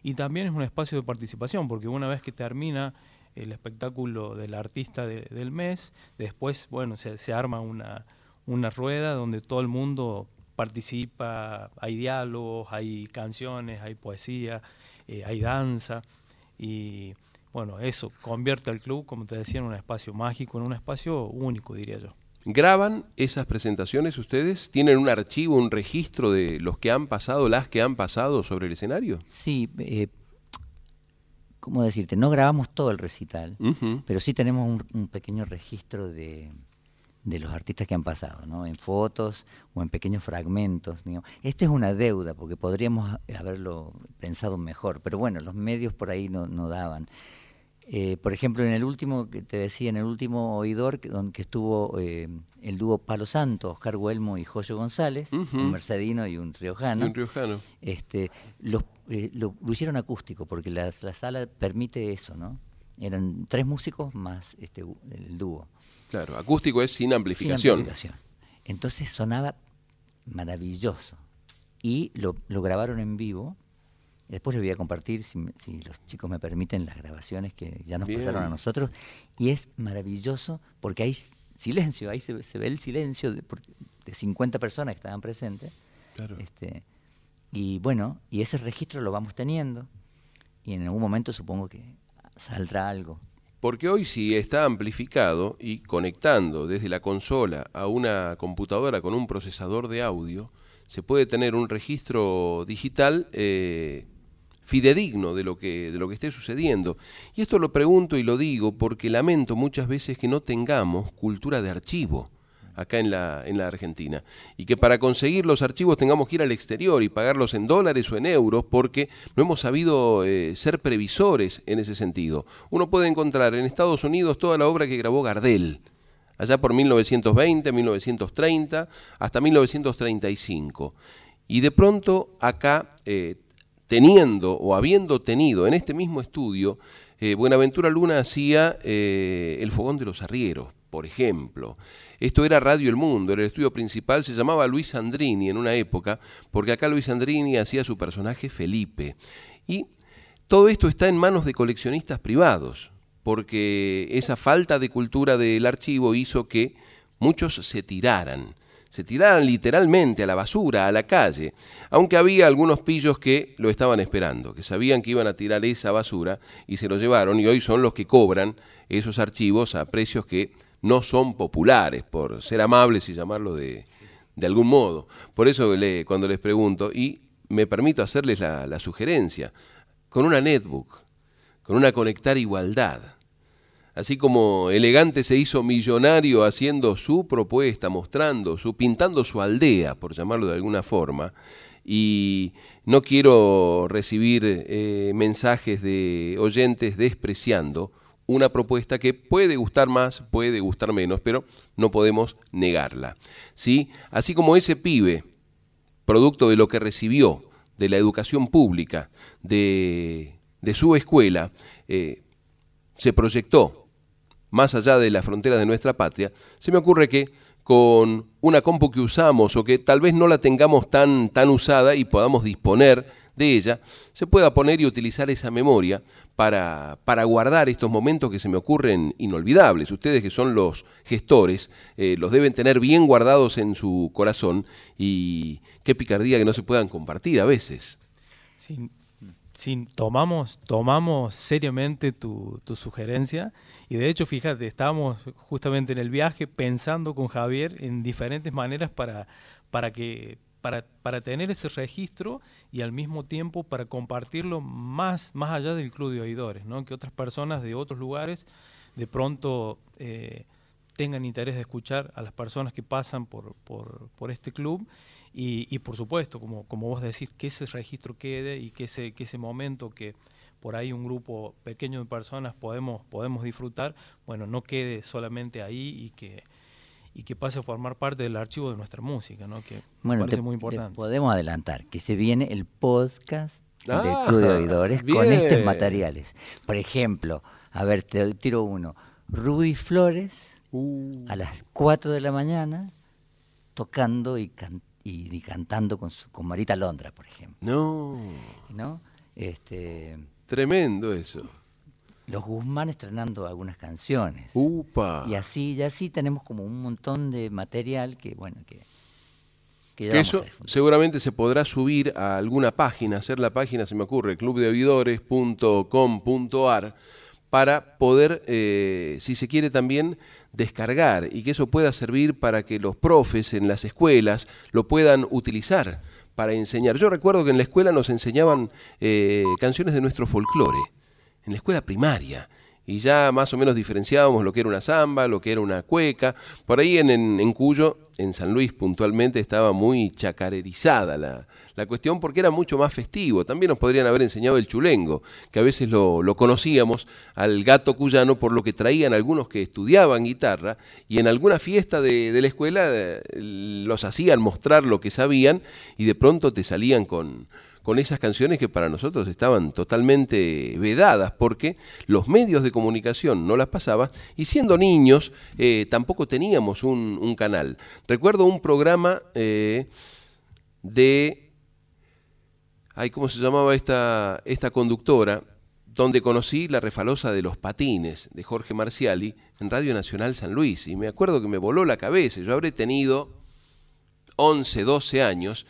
y también es un espacio de participación, porque una vez que termina el espectáculo del artista de- del mes, después, bueno, se, se arma una, una rueda donde todo el mundo participa, hay diálogos, hay canciones, hay poesía, eh, hay danza y bueno, eso convierte al club, como te decía, en un espacio mágico, en un espacio único, diría yo. ¿Graban esas presentaciones ustedes? ¿Tienen un archivo, un registro de los que han pasado, las que han pasado sobre el escenario? Sí, eh, ¿cómo decirte? No grabamos todo el recital, pero sí tenemos un, un pequeño registro de, de los artistas que han pasado, ¿no? En fotos o en pequeños fragmentos. digamos. Esta es una deuda, porque podríamos haberlo pensado mejor, pero bueno, los medios por ahí no, no daban. Eh, por ejemplo, en el último, que te decía, en el último oidor, que, donde que estuvo eh, el dúo Palo Santo, Oscar Huelmo y Joyo González, un mercedino y un riojano. Y un riojano. Este, los, eh, lo, lo hicieron acústico, porque la, la sala permite eso, ¿no? Eran tres músicos más este, el dúo. Claro, acústico es sin Sin amplificación. amplificación. Entonces sonaba maravilloso. Y lo, lo grabaron en vivo. Después les voy a compartir, si, los chicos me permiten, las grabaciones que ya nos Bien. pasaron a nosotros. Y es maravilloso porque hay silencio, ahí se, se ve el silencio de, de 50 personas que estaban presentes. Claro. Este, y bueno, y ese registro lo vamos teniendo. Y en algún momento supongo que saldrá algo. Porque hoy si está amplificado y conectando desde la consola a una computadora con un procesador de audio, se puede tener un registro digital eh, fidedigno de lo, que, de lo que esté sucediendo. Y esto lo pregunto y lo digo porque lamento muchas veces que no tengamos cultura de archivo acá en la, en la Argentina. Y que para conseguir los archivos tengamos que ir al exterior y pagarlos en dólares o en euros porque no hemos sabido eh, ser previsores en ese sentido. Uno puede encontrar en Estados Unidos toda la obra que grabó Gardel, allá por 1920, 1930, hasta 1935. Y de pronto acá, eh, teniendo o habiendo tenido en este mismo estudio, eh, Buenaventura Luna hacía eh, El Fogón de los Arrieros, por ejemplo. Esto era Radio El Mundo, el estudio principal, se llamaba Luis Andrini en una época, porque acá Luis Andrini hacía su personaje Felipe. Y todo esto está en manos de coleccionistas privados, porque esa falta de cultura del archivo hizo que muchos se tiraran, se tiraran literalmente a la basura, a la calle, aunque había algunos pillos que lo estaban esperando, que sabían que iban a tirar esa basura y se lo llevaron y hoy son los que cobran esos archivos a precios que no son populares, por ser amables y llamarlo de, de algún modo. Por eso le, cuando les pregunto, y me permito hacerles la, la sugerencia, con una netbook, con una conectar igualdad, así como Elegante se hizo millonario haciendo su propuesta, mostrando, su, pintando su aldea, por llamarlo de alguna forma, y no quiero recibir eh, mensajes de oyentes despreciando una propuesta que puede gustar más, puede gustar menos, pero no podemos negarla. ¿sí? Así como ese pibe, producto de lo que recibió de la educación pública, de, de su escuela, eh, se proyectó más allá de la frontera de nuestra patria, se me ocurre que con una compu que usamos o que tal vez no la tengamos tan, tan usada y podamos disponer de ella, se pueda poner y utilizar esa memoria para, para guardar estos momentos que se me ocurren inolvidables. Ustedes que son los gestores, eh, los deben tener bien guardados en su corazón y qué picardía que no se puedan compartir a veces. Sí, sí, tomamos, tomamos seriamente tu, tu, sugerencia y de hecho, fíjate, estábamos justamente en el viaje pensando con Javier en diferentes maneras para, para que para, para, tener ese registro y al mismo tiempo para compartirlo más, más allá del club de oidores, ¿no? que otras personas de otros lugares de pronto eh, tengan interés de escuchar a las personas que pasan por, por, por este club y, y, por supuesto, como, como vos decís, que ese registro quede y que ese, que ese momento que por ahí un grupo pequeño de personas podemos, podemos disfrutar, bueno, no quede solamente ahí y que y que pase a formar parte del archivo de nuestra música, ¿no? que bueno, me parece te, muy importante. podemos adelantar que se viene el podcast ah, del Club de Oidores bien. con estos materiales. Por ejemplo, a ver, te tiro uno. Rudy Flores uh. a las 4 de la mañana tocando y, can y, y cantando con, su, con Marita Londra, por ejemplo. No. ¿No? Este, Tremendo eso los Guzmán estrenando algunas canciones. Upa. Y así, y así tenemos como un montón de material que, bueno, que... Que, que eso seguramente se podrá subir a alguna página, hacer la página, se me ocurre, clubdeoidores.com.ar, para poder, eh, si se quiere también, descargar y que eso pueda servir para que los profes en las escuelas lo puedan utilizar para enseñar. Yo recuerdo que en la escuela nos enseñaban eh, canciones de nuestro folclore en la escuela primaria. Y ya más o menos diferenciábamos lo que era una samba, lo que era una cueca. Por ahí en Cuyo, en San Luis puntualmente, estaba muy chacarerizada la, la, cuestión porque era mucho más festivo. También nos podrían haber enseñado el chulengo, que a veces lo, lo conocíamos al gato cuyano por lo que traían algunos que estudiaban guitarra y en alguna fiesta de, de la escuela eh, los hacían mostrar lo que sabían y de pronto te salían con con esas canciones que para nosotros estaban totalmente vedadas porque los medios de comunicación no las pasaban y siendo niños eh, tampoco teníamos un, canal. Recuerdo un programa eh, de... Ay, ¿Cómo se llamaba esta, esta conductora? donde conocí la refalosa de los patines de Jorge Marciali en Radio Nacional San Luis. Y me acuerdo que me voló la cabeza. Yo habré tenido 11, 12 años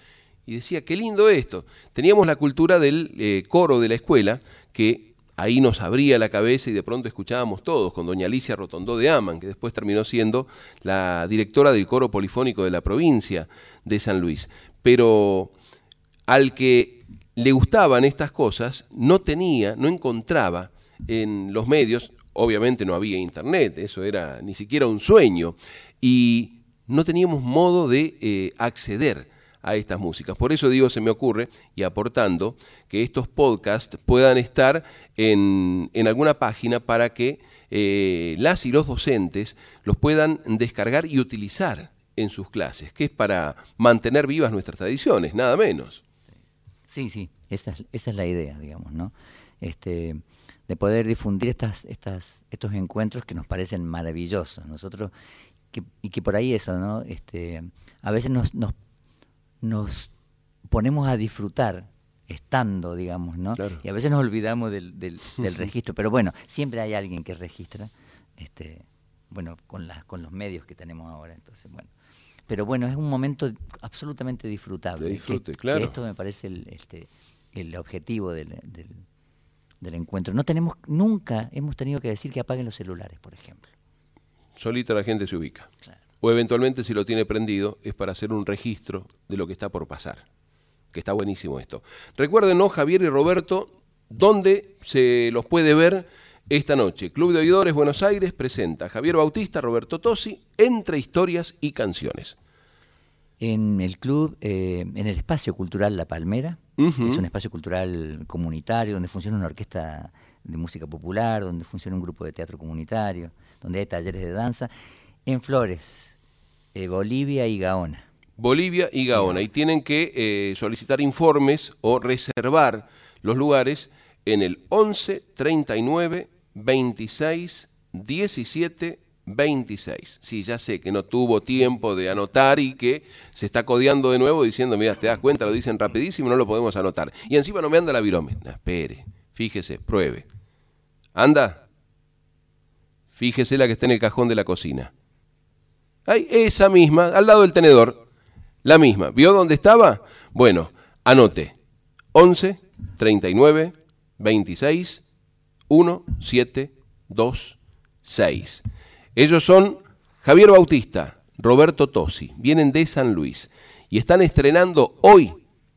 y decía, qué lindo esto. Teníamos la cultura del eh, coro de la escuela, que ahí nos abría la cabeza y de pronto escuchábamos todos, con doña Alicia Rotondó de Aman, que después terminó siendo la directora del coro polifónico de la provincia de San Luis. Pero al que le gustaban estas cosas, no tenía, no encontraba en los medios, obviamente no había internet, eso era ni siquiera un sueño, y no teníamos modo de eh, acceder a estas músicas. Por eso digo, se me ocurre, y aportando, que estos podcasts puedan estar en, en alguna página para que eh, las y los docentes los puedan descargar y utilizar en sus clases, que es para mantener vivas nuestras tradiciones, nada menos. Sí, sí, esa es, la idea, digamos, ¿no? Este, de poder difundir estas, estas, estos encuentros que nos parecen maravillosos. Nosotros, y que por ahí eso, ¿no? Este, a veces nos nos ponemos a disfrutar estando, digamos, ¿no? Claro. Y a veces nos olvidamos del, del, del registro, pero bueno, siempre hay alguien que registra, este, bueno, con, las con los medios que tenemos ahora. Entonces, bueno, pero bueno, es un momento absolutamente disfrutable. De que- disfrute, que claro. esto me parece el, este, el objetivo del, del- del encuentro. No tenemos, nunca hemos tenido que decir que apaguen los celulares, por ejemplo. Solita la gente se ubica. O eventualmente si lo tiene prendido es para hacer un registro de lo que está por pasar. Que está buenísimo esto. Recuerden, ¿no, Javier y Roberto, dónde se los puede ver esta noche? Club de Oidores Buenos Aires presenta Javier Bautista, Roberto Tosi, entre historias y canciones. En el club, eh, en el espacio cultural La Palmera, que es un espacio cultural comunitario donde funciona una orquesta de música popular, donde funciona un grupo de teatro comunitario, donde hay talleres de danza, en Flores, eh, Bolivia y Gaona. Bolivia y Gaona. Y tienen que eh, solicitar informes o reservar los lugares en el 11 39 26 17 26. Sí, ya sé que no tuvo tiempo de anotar y que se está codeando de nuevo diciendo, mira, te das cuenta, lo dicen rapidísimo, no lo podemos anotar. Y encima no me anda la virome. No, espere, fíjese, pruebe. ¿Anda? Fíjese la que está en el cajón de la cocina. Esa misma, al lado del tenedor. La misma. ¿Vio dónde estaba? Bueno, anote. 11 39 26 1 7 2 6. Ellos son Javier Bautista, Roberto Tosi, vienen de San Luis y están estrenando hoy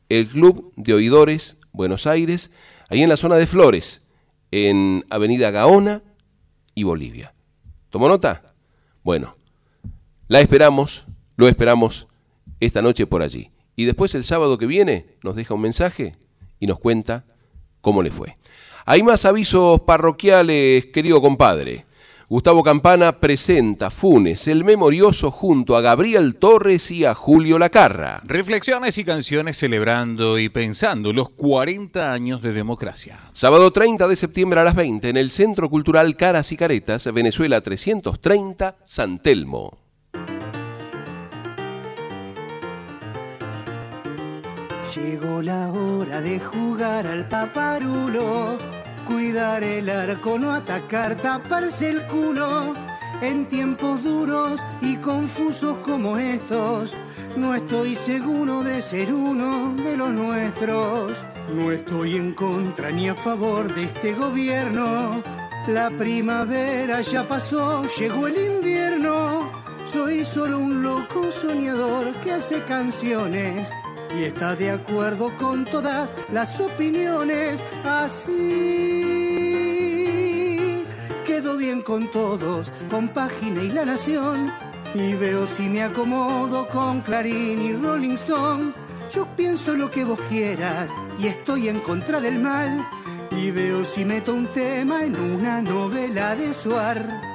el Club de Oidores Buenos Aires, ahí en la zona de Flores, en Avenida Gaona y Bolivia. ¿Tomó nota? Bueno, la esperamos, lo esperamos esta noche por allí. Y después el sábado que viene nos deja un mensaje y nos cuenta cómo le fue. Hay más avisos parroquiales, querido compadre. Gustavo Campana presenta Funes, el memorioso, junto a Gabriel Torres y a Julio Lacarra. Reflexiones y canciones celebrando y pensando los 40 años de democracia. Sábado 30 de septiembre a las 20 en el Centro Cultural Caras y Caretas, Venezuela 330, San Telmo. Llegó la hora de jugar al paparulo, cuidar el arco, no atacar, taparse el culo. En tiempos duros y confusos como estos, no estoy seguro de ser uno de los nuestros. No estoy en contra ni a favor de este gobierno. La primavera ya pasó, llegó el invierno. Soy solo un loco soñador que hace canciones y está de acuerdo con todas las opiniones. Así quedo bien con todos, con Página y La Nación. Y veo si me acomodo con Clarín y Rolling Stone. Yo pienso lo que vos quieras y estoy en contra del mal. Y veo si meto un tema en una novela de Suar.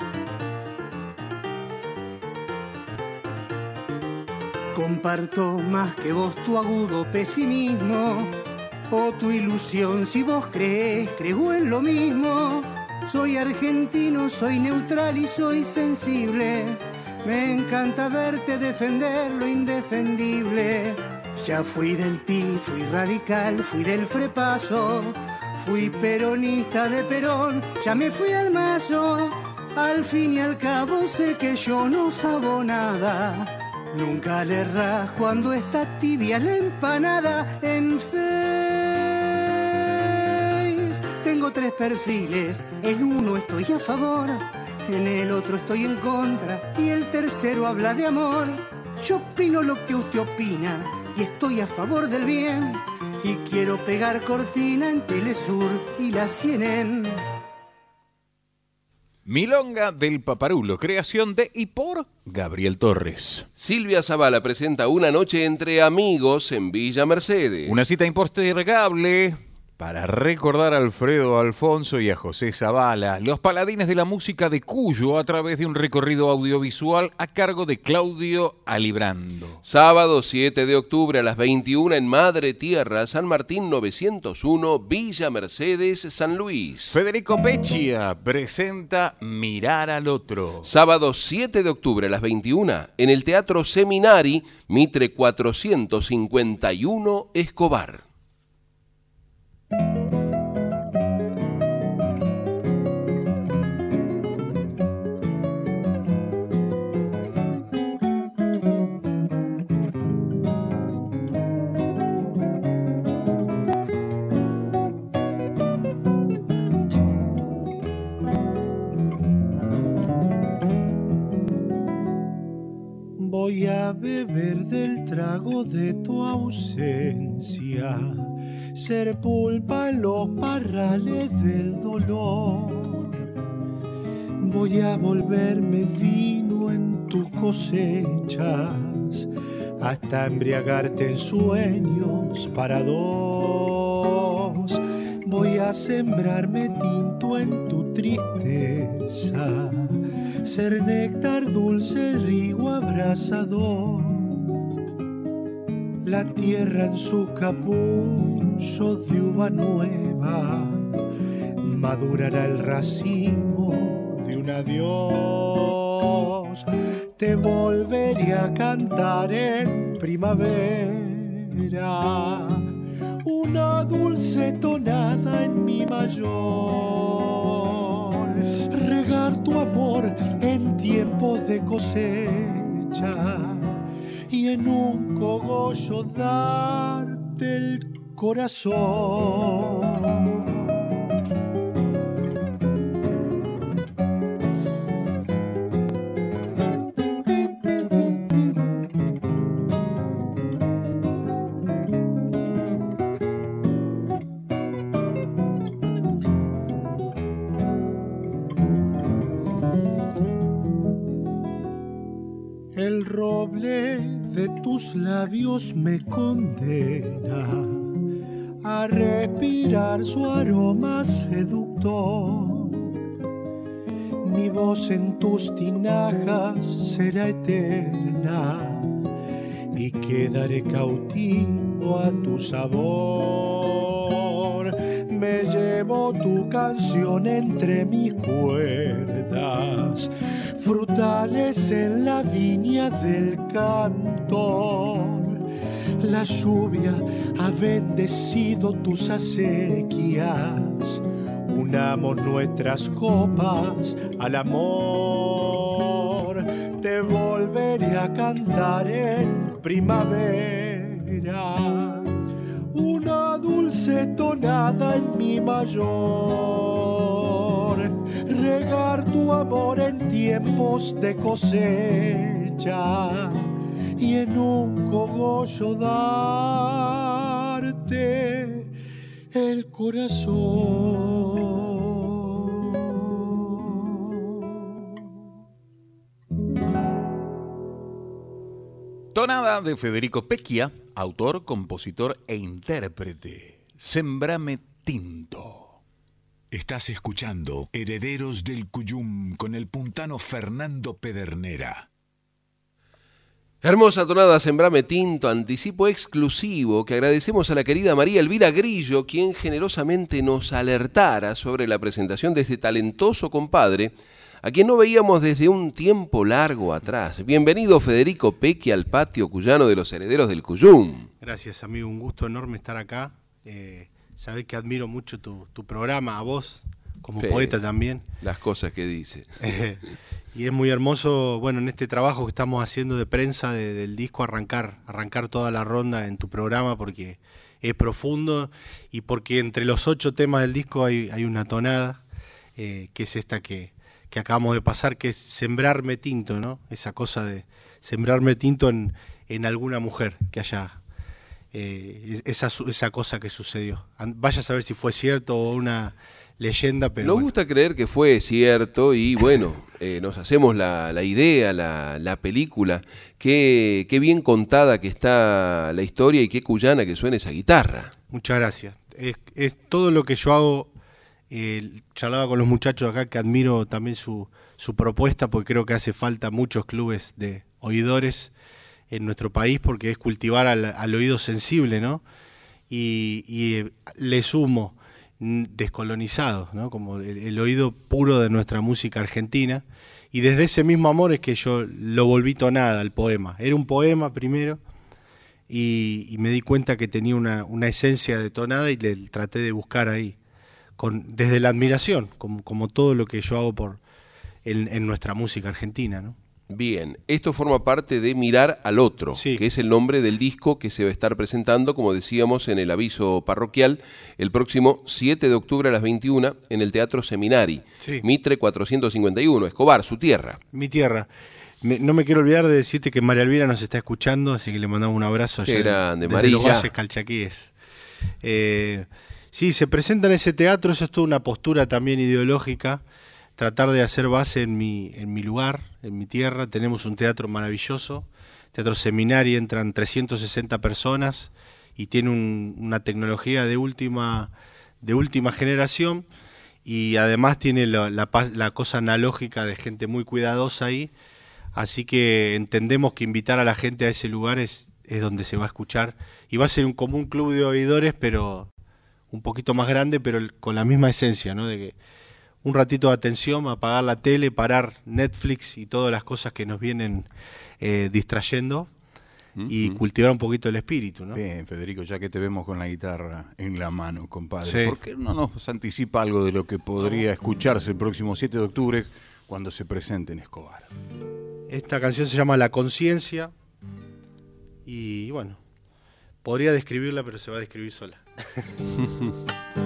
Comparto más que vos tu agudo pesimismo o tu ilusión si vos crees, creo en lo mismo. Soy argentino, soy neutral y soy sensible. Me encanta verte defender lo indefendible. Ya fui del PI, fui radical, fui del frepaso. Fui peronista de Perón, ya me fui al mazo. Al fin y al cabo sé que yo no sabo nada. Nunca le erras cuando está tibia la empanada en Face. Tengo tres perfiles, en uno estoy a favor, en el otro estoy en contra y el tercero habla de amor. Yo opino lo que usted opina y estoy a favor del bien y quiero pegar cortina en Telesur y la CNN. Milonga del Paparulo, creación de y por Gabriel Torres. Silvia Zavala presenta Una noche entre amigos en Villa Mercedes. Una cita impostergable para recordar a Alfredo Alfonso y a José Zavala, los paladines de la música de Cuyo, a través de un recorrido audiovisual a cargo de Claudio Alibrando. Sábado 7 de octubre a las 21 en Madre Tierra, San Martín 901, Villa Mercedes, San Luis. Federico Peccia presenta Mirar al Otro. Sábado 7 de octubre a las 21 en el Teatro Seminari, Mitre 451, Escobar. Beber del trago de tu ausencia, ser pulpa en los parrales del dolor. Voy a volverme vino en tus cosechas, hasta embriagarte en sueños para dos. Voy a sembrarme tinto en tu tristeza ser néctar dulce, rigo abrazador. La tierra en sus capullos de uva nueva madurará el racimo de un adiós. Te volveré a cantar en primavera una dulce tonada en mi mayor en tiempos de cosecha y en un cogollo darte el corazón. Tus labios me condena a respirar su aroma seductor. Mi voz en tus tinajas será eterna y quedaré cautivo a tu sabor. Me llevo tu canción entre mis cuerdas frutales en la viña del cantor. La lluvia ha bendecido tus acequias. Unamos nuestras copas al amor. Te volveré a cantar en primavera. Una dulce tonada en mi mayor regar tu amor en tiempos de cosecha y en un cogollo darte el corazón. Tonada de Federico Pecchia, autor, compositor e intérprete. Sembrame tinto. Estás escuchando Herederos del Cuyum con el puntano Fernando Pedernera. Hermosa tonada Sembrame Tinto, anticipo exclusivo que agradecemos a la querida María Elvira Grillo, quien generosamente nos alertara sobre la presentación de este talentoso compadre, a quien no veíamos desde un tiempo largo atrás. Bienvenido Federico Pequi al patio cuyano de los herederos del Cuyum. Gracias amigo, un gusto enorme estar acá. Eh, sabés que admiro mucho tu, tu programa, a vos, como Sí, poeta también. Las cosas que dice. Y es muy hermoso, bueno, en este trabajo que estamos haciendo de prensa de- del disco, arrancar, arrancar toda la ronda en tu programa porque es profundo y porque entre los ocho temas del disco hay, hay una tonada, eh, que es esta que, que acabamos de pasar, que es sembrarme tinto, ¿no? Esa cosa de sembrarme tinto en, en alguna mujer que haya eh, esa, esa cosa que sucedió. Vaya a saber si fue cierto o una leyenda, pero Nos bueno. gusta creer que fue cierto y bueno, eh, nos hacemos la, la idea, la, la película, qué, qué bien contada que está la historia y qué cuyana que suena esa guitarra. Muchas gracias. Es, es todo lo que yo hago. eh, charlaba con los muchachos acá que admiro también su, su propuesta porque creo que hace falta muchos clubes de oidores en nuestro país porque es cultivar al, oído sensible, ¿no? Y, y, eh, le sumo mm, descolonizado, ¿no? Como el, oído puro de nuestra música argentina. Y desde ese mismo amor es que yo lo volví tonada al poema. Era un poema primero y, me di cuenta que tenía una, una esencia detonada y le traté de buscar ahí, con, desde la admiración, como, como todo lo que yo hago por en, en nuestra música argentina. ¿no? Bien, esto forma parte de Mirar al Otro, que es el nombre del disco que se va a estar presentando, como decíamos en el aviso parroquial, el próximo 7 de octubre a las 21 en el Teatro Seminari, Sí. Mitre 451, Escobar, su tierra. Mi tierra. Me- no me quiero olvidar de decirte que María Elvira nos está escuchando, así que le mandamos un abrazo allá grande, desde los. Valles Calchaquíes. Eh, sí, se presenta en ese teatro, eso es toda una postura también ideológica, tratar de hacer base en mi, en mi lugar, en mi tierra. Tenemos un teatro maravilloso, teatro seminario, entran 360 personas y tiene un- una tecnología de última, de última generación y además tiene la, cosa analógica de gente muy cuidadosa ahí. Así que entendemos que invitar a la gente a ese lugar es, es donde se va a escuchar. Y va a ser un, como un club de oidores, pero un poquito más grande, pero con la misma esencia, ¿no? De que un ratito de atención, apagar la tele, parar Netflix y todas las cosas que nos vienen eh, distrayendo y cultivar un poquito el espíritu, ¿no? Bien, Federico, ya que te vemos con la guitarra en la mano, compadre, Sí. ¿por qué no nos anticipa algo de lo que podría escucharse el próximo 7 de octubre cuando se presente en Escobar? Esta canción se llama La Conciencia y bueno, podría describirla, pero se va a describir sola.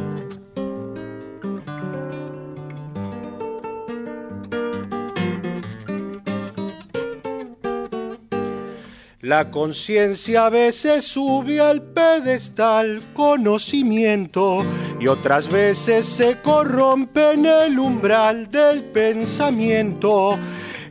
La conciencia a veces sube al pedestal conocimiento y otras veces se corrompe en el umbral del pensamiento.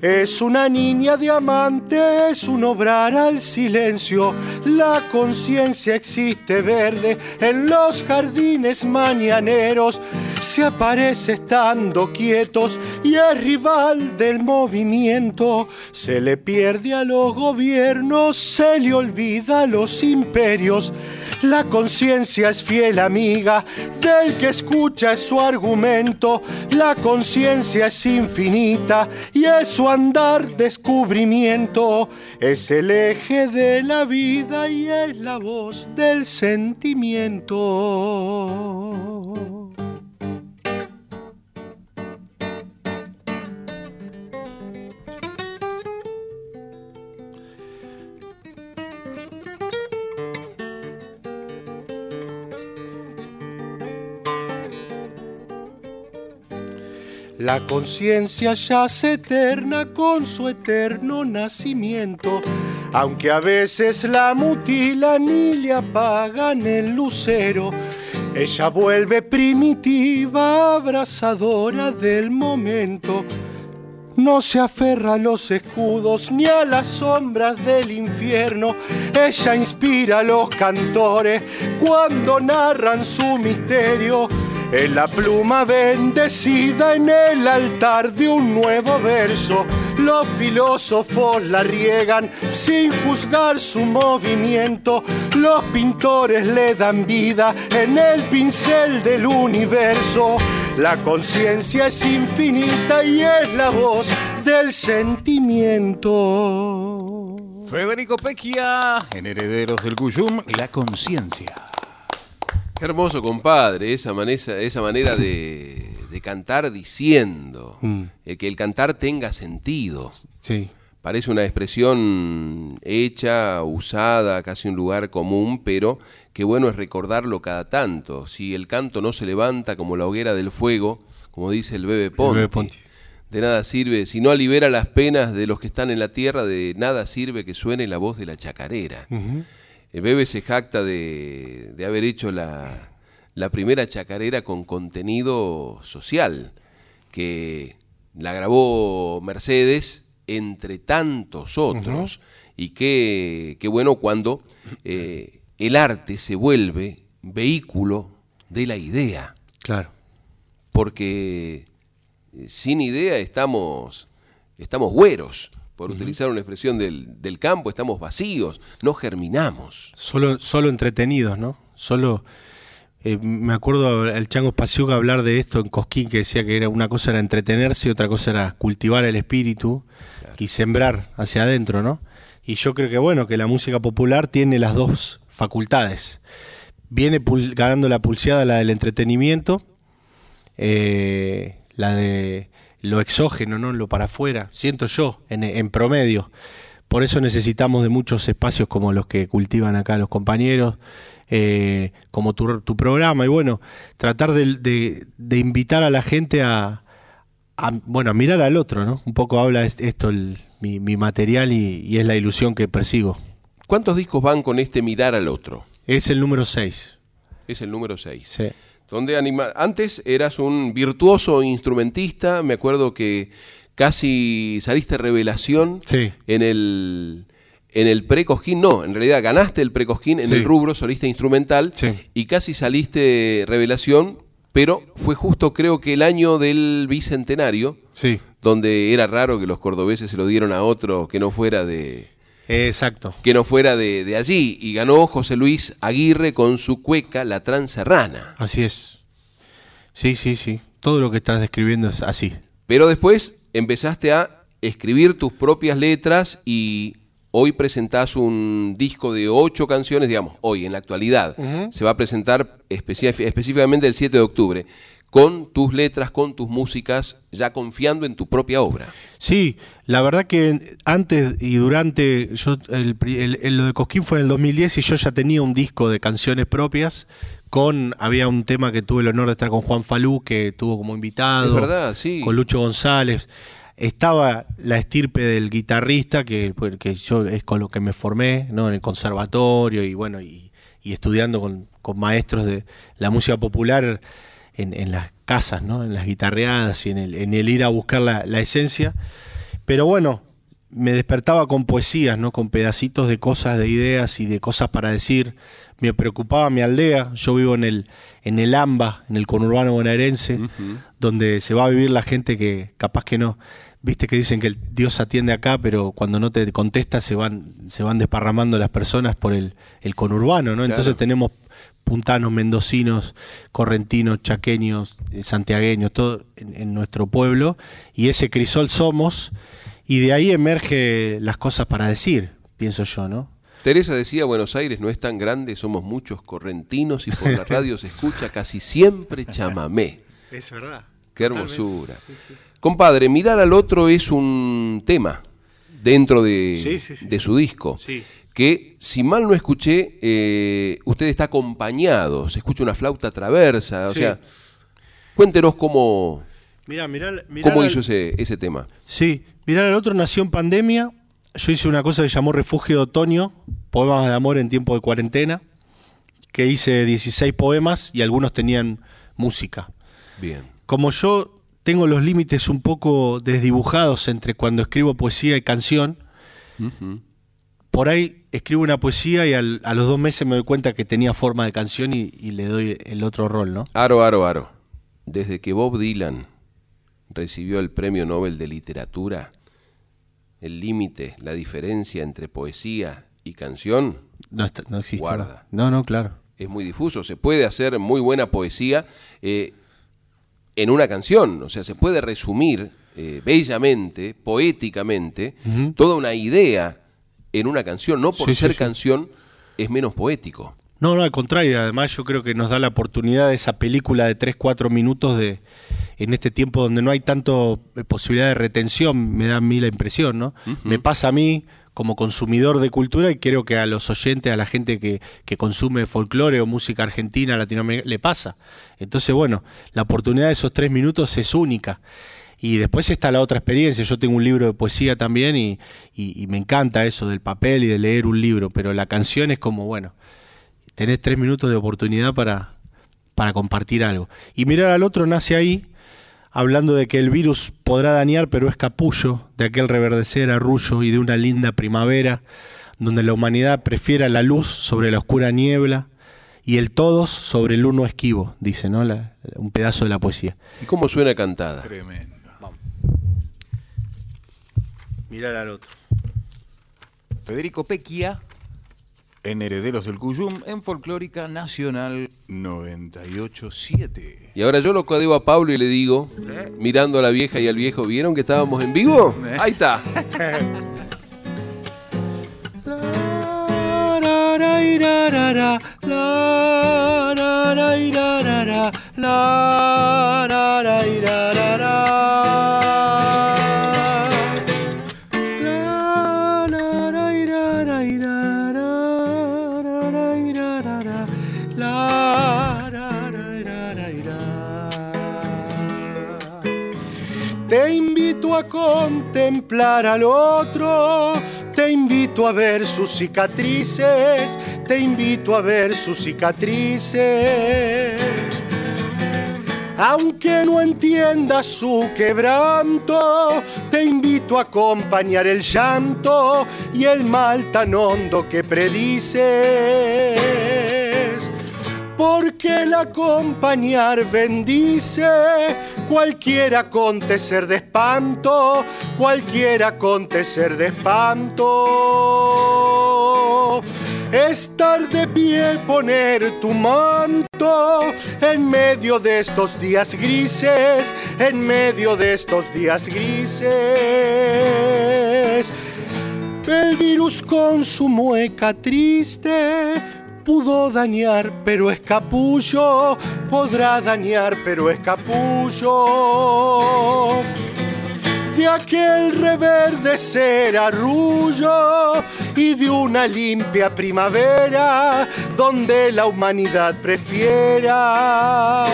Es una niña diamante, es un obrar al silencio. La conciencia existe verde en los jardines mañaneros. Se aparece estando quietos y es rival del movimiento. Se le pierde a los gobiernos, se le olvida a los imperios. La conciencia es fiel amiga del que escucha su argumento. La conciencia es infinita y es su andar descubrimiento. Es el eje de la vida y es la voz del sentimiento. La conciencia yace eterna con su eterno nacimiento, aunque a veces la mutilan y le apagan el lucero. Ella vuelve primitiva, abrazadora del momento. No se aferra a los escudos ni a las sombras del infierno. Ella inspira a los cantores cuando narran su misterio. En la pluma bendecida en el altar de un nuevo verso, los filósofos la riegan sin juzgar su movimiento. Los pintores le dan vida en el pincel del universo. La conciencia es infinita y es la voz del sentimiento. Federico Pecchia, en Herederos del Cuyum, la conciencia. Qué hermoso, compadre, esa manera, esa manera de, de cantar diciendo, Mm. eh, que el cantar tenga sentido. Sí. Parece una expresión hecha, usada, casi un lugar común, pero qué bueno es recordarlo cada tanto. Si el canto no se levanta como la hoguera del fuego, como dice el Bebe Ponti, de nada sirve, si no libera las penas de los que están en la tierra, de nada sirve que suene la voz de la chacarera. Bebe se jacta de, de haber hecho la, la primera chacarera con contenido social, que la grabó Mercedes entre tantos otros. Y qué, qué bueno cuando eh, el arte se vuelve vehículo de la idea. Claro. Porque eh, sin idea estamos, estamos güeros, por utilizar una expresión del, del campo, estamos vacíos, no germinamos. Solo, solo entretenidos, ¿no? Solo. eh, me acuerdo el Chango Pasiuga hablar de esto en Cosquín, que decía que era una cosa era entretenerse y otra cosa era cultivar el espíritu y sembrar hacia adentro, ¿no? Y yo creo que bueno, que la música popular tiene las dos facultades. Viene ganando la pulseada la del entretenimiento, eh, la de lo exógeno, ¿no? Lo para afuera, siento yo, en, en promedio. Por eso necesitamos de muchos espacios como los que cultivan acá los compañeros, eh, como tu, tu programa, y bueno, tratar de, de- de invitar a la gente a, a, bueno, a mirar al otro, ¿no? Un poco habla es- esto el, mi, mi material y, y es la ilusión que persigo. ¿Cuántos discos van con este mirar al otro? Es el número 6. Es el número 6. Sí. Donde anima... Antes eras un virtuoso instrumentista, me acuerdo que casi saliste revelación Sí. en el en el pre-Cosquín, no, en realidad ganaste el pre-Cosquín en Sí. el rubro solista instrumental y casi saliste revelación, pero fue justo creo que el año del bicentenario, Sí. donde era raro que los cordobeses se lo dieron a otro que no fuera de Exacto. que no fuera de, de allí y ganó José Luis Aguirre con su cueca La Transerrana. Así es. Sí, sí, sí. Todo lo que estás describiendo es así. Pero después empezaste a escribir tus propias letras y hoy presentás un disco de ocho canciones, digamos, hoy en la actualidad. Se va a presentar específicamente el 7 de octubre, con tus letras, con tus músicas, ya confiando en tu propia obra. Sí, la verdad que antes y durante, yo el, pri- el- el- lo de Cosquín fue en el 2010 y yo ya tenía un disco de canciones propias. Con, había un tema que tuve el honor de estar con Juan Falú, que tuvo como invitado. Es verdad, sí. Con Lucho González. Estaba la estirpe del guitarrista, que, pues, que yo es con lo que me formé, ¿no? En el conservatorio y bueno, y, y estudiando con, con maestros de la música popular en, en las casas, ¿no? En las guitarreadas y en el, en el ir a buscar la, la esencia. Pero bueno, me despertaba con poesías, ¿no? Con pedacitos de cosas, de ideas y de cosas para decir. Me preocupaba mi aldea. Yo vivo en el, en el AMBA, en el conurbano bonaerense, donde se va a vivir la gente que capaz que no. Viste que dicen que el Dios atiende acá, pero cuando no te contesta se van, se van desparramando las personas por el, el conurbano, ¿no? Entonces tenemos puntanos, mendocinos, correntinos, chaqueños, eh, santiagueños, todo en, en nuestro pueblo. Y ese crisol somos, y de ahí emerge las cosas para decir, pienso yo, ¿no? Teresa decía, Buenos Aires no es tan grande, somos muchos correntinos y por la radio se escucha casi siempre chamamé. Es verdad. Qué hermosura. Compadre, mirar al otro es un tema dentro de, Sí, sí, sí. de su disco. Que, si mal no escuché, eh, usted está acompañado, se escucha una flauta traversa. O Sí. sea, cuéntenos cómo, Mirá, mirá, mirá cómo la- hizo ese, ese tema. Sí, mirá, el otro nació en pandemia. Yo hice una cosa que llamó Refugio de Otoño, poemas de amor en tiempo de cuarentena, que hice 16 poemas y algunos tenían música. Bien. Como yo tengo los límites un poco desdibujados entre cuando escribo poesía y canción, por ahí escribo una poesía y al- a los dos meses me doy cuenta que tenía forma de canción y, y le doy el otro rol, ¿no? Aro, aro, aro. Desde que Bob Dylan recibió el Premio Nobel de Literatura, el límite, la diferencia entre poesía y canción, No, está- no existe. Guarda. No, no, claro. es muy difuso. Se puede hacer muy buena poesía eh, en una canción, o sea, se puede resumir eh, bellamente, poéticamente, toda una idea en una canción. No por Sí, ser sí. canción es menos poético. No, no, al contrario. Además, yo creo que nos da la oportunidad de esa película de 3, 4 minutos de en este tiempo donde no hay tanto eh, posibilidad de retención, me da a mí la impresión, ¿no? Me pasa a mí como consumidor de cultura y creo que a los oyentes, a la gente que, que consume folclore o música argentina, latinoamericana, le pasa. Entonces, bueno, la oportunidad de esos tres minutos es única. Y después está la otra experiencia. Yo tengo un libro de poesía también y, y- y me encanta eso del papel y de leer un libro, pero la canción es como, bueno, tenés tres minutos de oportunidad para, para compartir algo. Y mirar al otro nace ahí, hablando de que el virus podrá dañar, pero es capullo de aquel reverdecer arrullo y de una linda primavera, donde la humanidad prefiera la luz sobre la oscura niebla y el todos sobre el uno esquivo, dice, ¿no? La- un pedazo de la poesía. ¿Y cómo suena cantada? Tremendo mirar al otro. Federico Pequia, en Herederos del Cuyum, en Folclórica Nacional 987. Y ahora yo lo digo a Pablo y le digo, ¿Eh? mirando a la vieja y al viejo, ¿vieron que estábamos en vivo? ¿Eh? Ahí está. Invito a contemplar al otro, te invito a ver sus cicatrices, te invito a ver sus cicatrices. Aunque no entiendas su quebranto, te invito a acompañar el llanto y el mal tan hondo que predices. Porque el acompañar bendice cualquier acontecer de espanto, cualquier acontecer de espanto. Estar de pie, poner tu manto en medio de estos días grises, en medio de estos días grises. El virus con su mueca triste pudo dañar, pero es capullo, podrá dañar, pero es capullo. De aquel reverdecer arrullo y de una limpia primavera donde la humanidad prefiera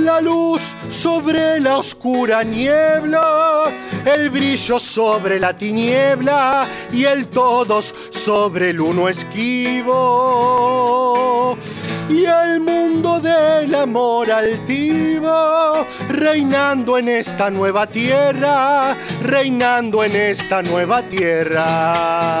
la luz sobre la oscura niebla, el brillo sobre la tiniebla y el todos sobre el uno esquivo. Y el mundo del amor altivo, reinando en esta nueva tierra, reinando en esta nueva tierra.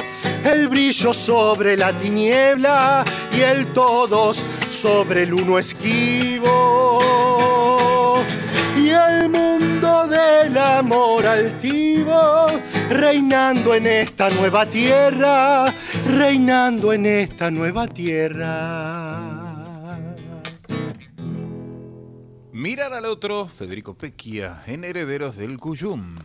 el brillo sobre la tiniebla y el todos sobre el uno esquivo. Y el mundo del amor altivo, reinando en esta nueva tierra, reinando en esta nueva tierra. Mirar al otro, Federico Pecchia, en Herederos del Cuyum.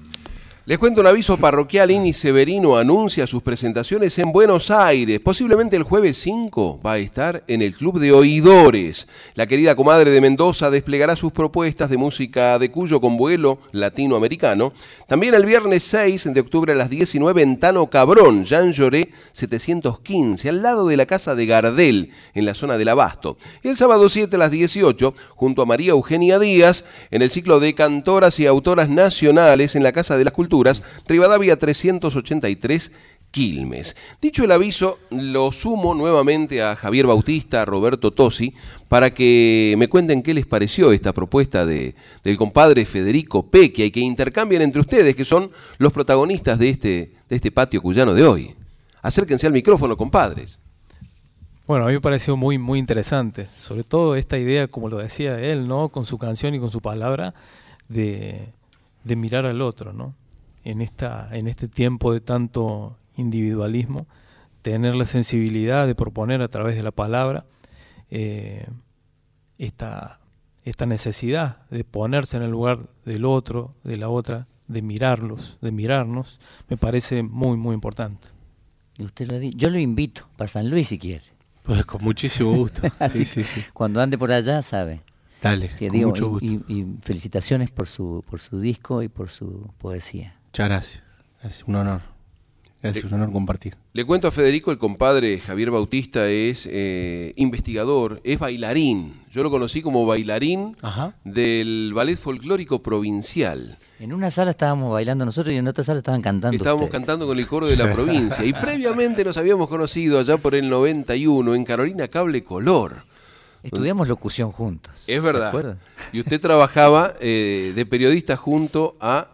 Les cuento un aviso parroquial. Ini Severino anuncia sus presentaciones en Buenos Aires. Posiblemente el jueves 5 va a estar en el Club de Oidores. La querida comadre de Mendoza desplegará sus propuestas de música de Cuyo con vuelo latinoamericano. También el viernes 6 de octubre a las 19 en Tano Cabrón, Jean Lloré 715, al lado de la casa de Gardel, en la zona del Abasto. Y el sábado 7 a las 18, junto a María Eugenia Díaz, en el ciclo de cantoras y autoras nacionales en la Casa de las Culturas, Rivadavia 383. Quilmes. Dicho el aviso, lo sumo nuevamente a Javier Bautista, a Roberto Tosi, para que me cuenten qué les pareció esta propuesta de, del compadre Federico Pequia y que intercambien entre ustedes, que son los protagonistas de este, de este patio cuyano de hoy. Acérquense al micrófono, compadres. Bueno, a mí me pareció muy, muy interesante, sobre todo esta idea, como lo decía él, ¿no? Con su canción y con su palabra, de, de mirar al otro, ¿no? En, esta, en este tiempo de tanto individualismo, tener la sensibilidad de proponer a través de la palabra eh, esta, esta necesidad de ponerse en el lugar del otro, de la otra, de mirarlos, de mirarnos, me parece muy, muy importante. Y usted lo di- Yo lo invito para San Luis si quiere. Pues con muchísimo gusto. Así Sí, sí, sí. Cuando ande por allá, sabe. Dale, Que con digo, mucho gusto. y, y felicitaciones por su, por su disco y por su poesía. Muchas gracias. Gracias, un honor. Gracias, un honor compartir. Le cuento a Federico, el compadre Javier Bautista es eh, investigador, es bailarín. Yo lo conocí como bailarín del Ballet Folclórico Provincial. En una sala estábamos bailando nosotros y en otra sala estaban cantando. Estábamos ustedes. cantando con el coro de la provincia y previamente nos habíamos conocido allá por el 91 en Carolina Cable Color. Estudiamos locución juntos. Es ¿se verdad. Y usted trabajaba eh, de periodista junto a,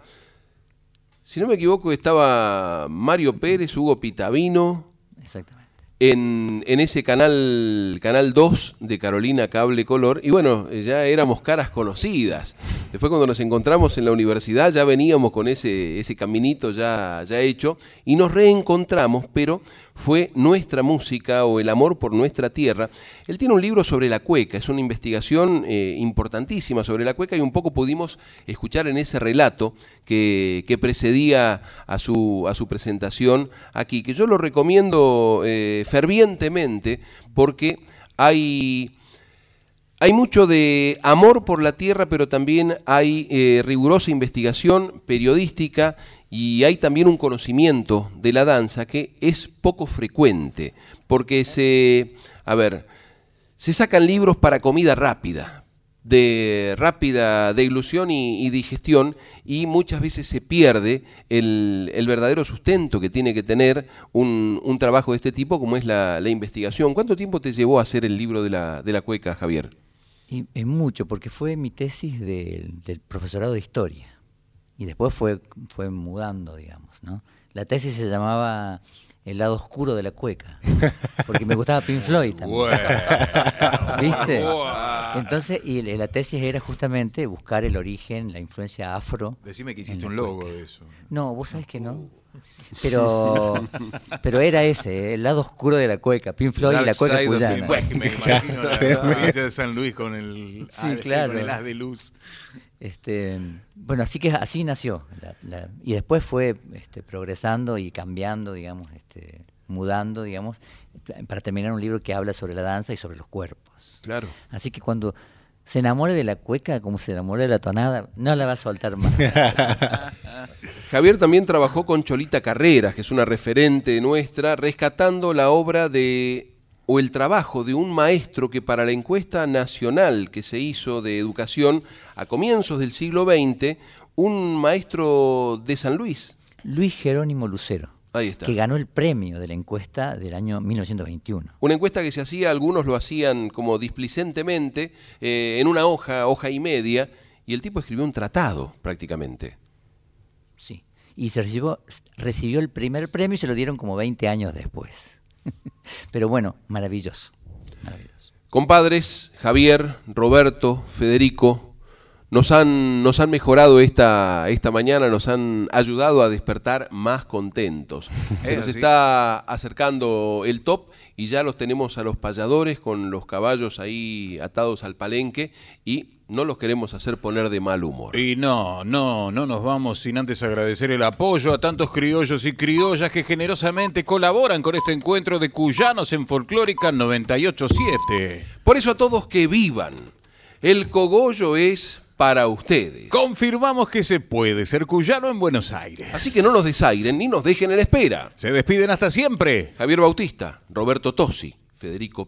si no me equivoco, estaba Mario Pérez, Hugo Pitavino. Exactamente. En, en ese canal, canal 2 de Carolina Cable Color. Y bueno, ya éramos caras conocidas. Después cuando nos encontramos en la universidad ya veníamos con ese, ese caminito ya, ya hecho y nos reencontramos, pero fue nuestra música o el amor por nuestra tierra. Él tiene un libro sobre la cueca, es una investigación eh, importantísima sobre la cueca y un poco pudimos escuchar en ese relato que, precedía a su, a su presentación aquí, que yo lo recomiendo eh, fervientemente porque hay hay mucho de amor por la tierra, pero también hay eh, rigurosa investigación periodística y hay también un conocimiento de la danza que es poco frecuente, porque se, a ver, se sacan libros para comida rápida, de rápida deglución y, y digestión, y muchas veces se pierde el, verdadero sustento que tiene que tener un, trabajo de este tipo, como es la, investigación. ¿Cuánto tiempo te llevó a hacer el libro de la, de la cueca, Javier? Y, mucho, porque fue mi tesis de, del profesorado de historia. Y después fue, fue mudando, digamos, ¿no? La tesis se llamaba El lado oscuro de la cueca, porque me gustaba Pink Floyd también. Bueno. ¿Viste? Entonces, y la tesis era justamente buscar el origen, la influencia afro. Decime que hiciste un logo cueca. de eso. No, vos sabés que no. Pero, pero era ese, ¿eh? el lado oscuro de la cueca, Pink Floyd y la cueca cuyana. Me imagino la provincia de San Luis con el, sí, ah, claro. con el haz de luz. Este, bueno, así que así nació. La, la, y después fue este, progresando y cambiando, digamos, este, mudando, digamos, para terminar un libro que habla sobre la danza y sobre los cuerpos. Claro. Así que cuando se enamore de la cueca como se enamore de la tonada, no la va a soltar más. Javier también trabajó con Cholita Carreras, que es una referente nuestra, rescatando la obra de o el trabajo de un maestro que para la encuesta nacional que se hizo de educación a comienzos del siglo XX, un maestro de San Luis. Luis Jerónimo Lucero. Ahí está. Que ganó el premio de la encuesta del año 1921. Una encuesta que se hacía, algunos lo hacían como displicentemente, eh, en una hoja, hoja y media, y el tipo escribió un tratado prácticamente. Sí. Y se recibió, recibió el primer premio y se lo dieron como 20 años después. Pero bueno, maravilloso, maravilloso. Compadres, Javier, Roberto, Federico, nos han, nos han mejorado esta, esta mañana, nos han ayudado a despertar más contentos. Se nos está acercando el top y ya los tenemos a los payadores con los caballos ahí atados al palenque y no los queremos hacer poner de mal humor. Y no, no, no nos vamos sin antes agradecer el apoyo a tantos criollos y criollas que generosamente colaboran con este encuentro de cuyanos en Folclórica 987. Por eso a todos que vivan, el cogollo es para ustedes. Confirmamos que se puede ser cuyano en Buenos Aires. Así que no nos desairen ni nos dejen en espera. Se despiden hasta siempre. Javier Bautista, Roberto Tosi, Federico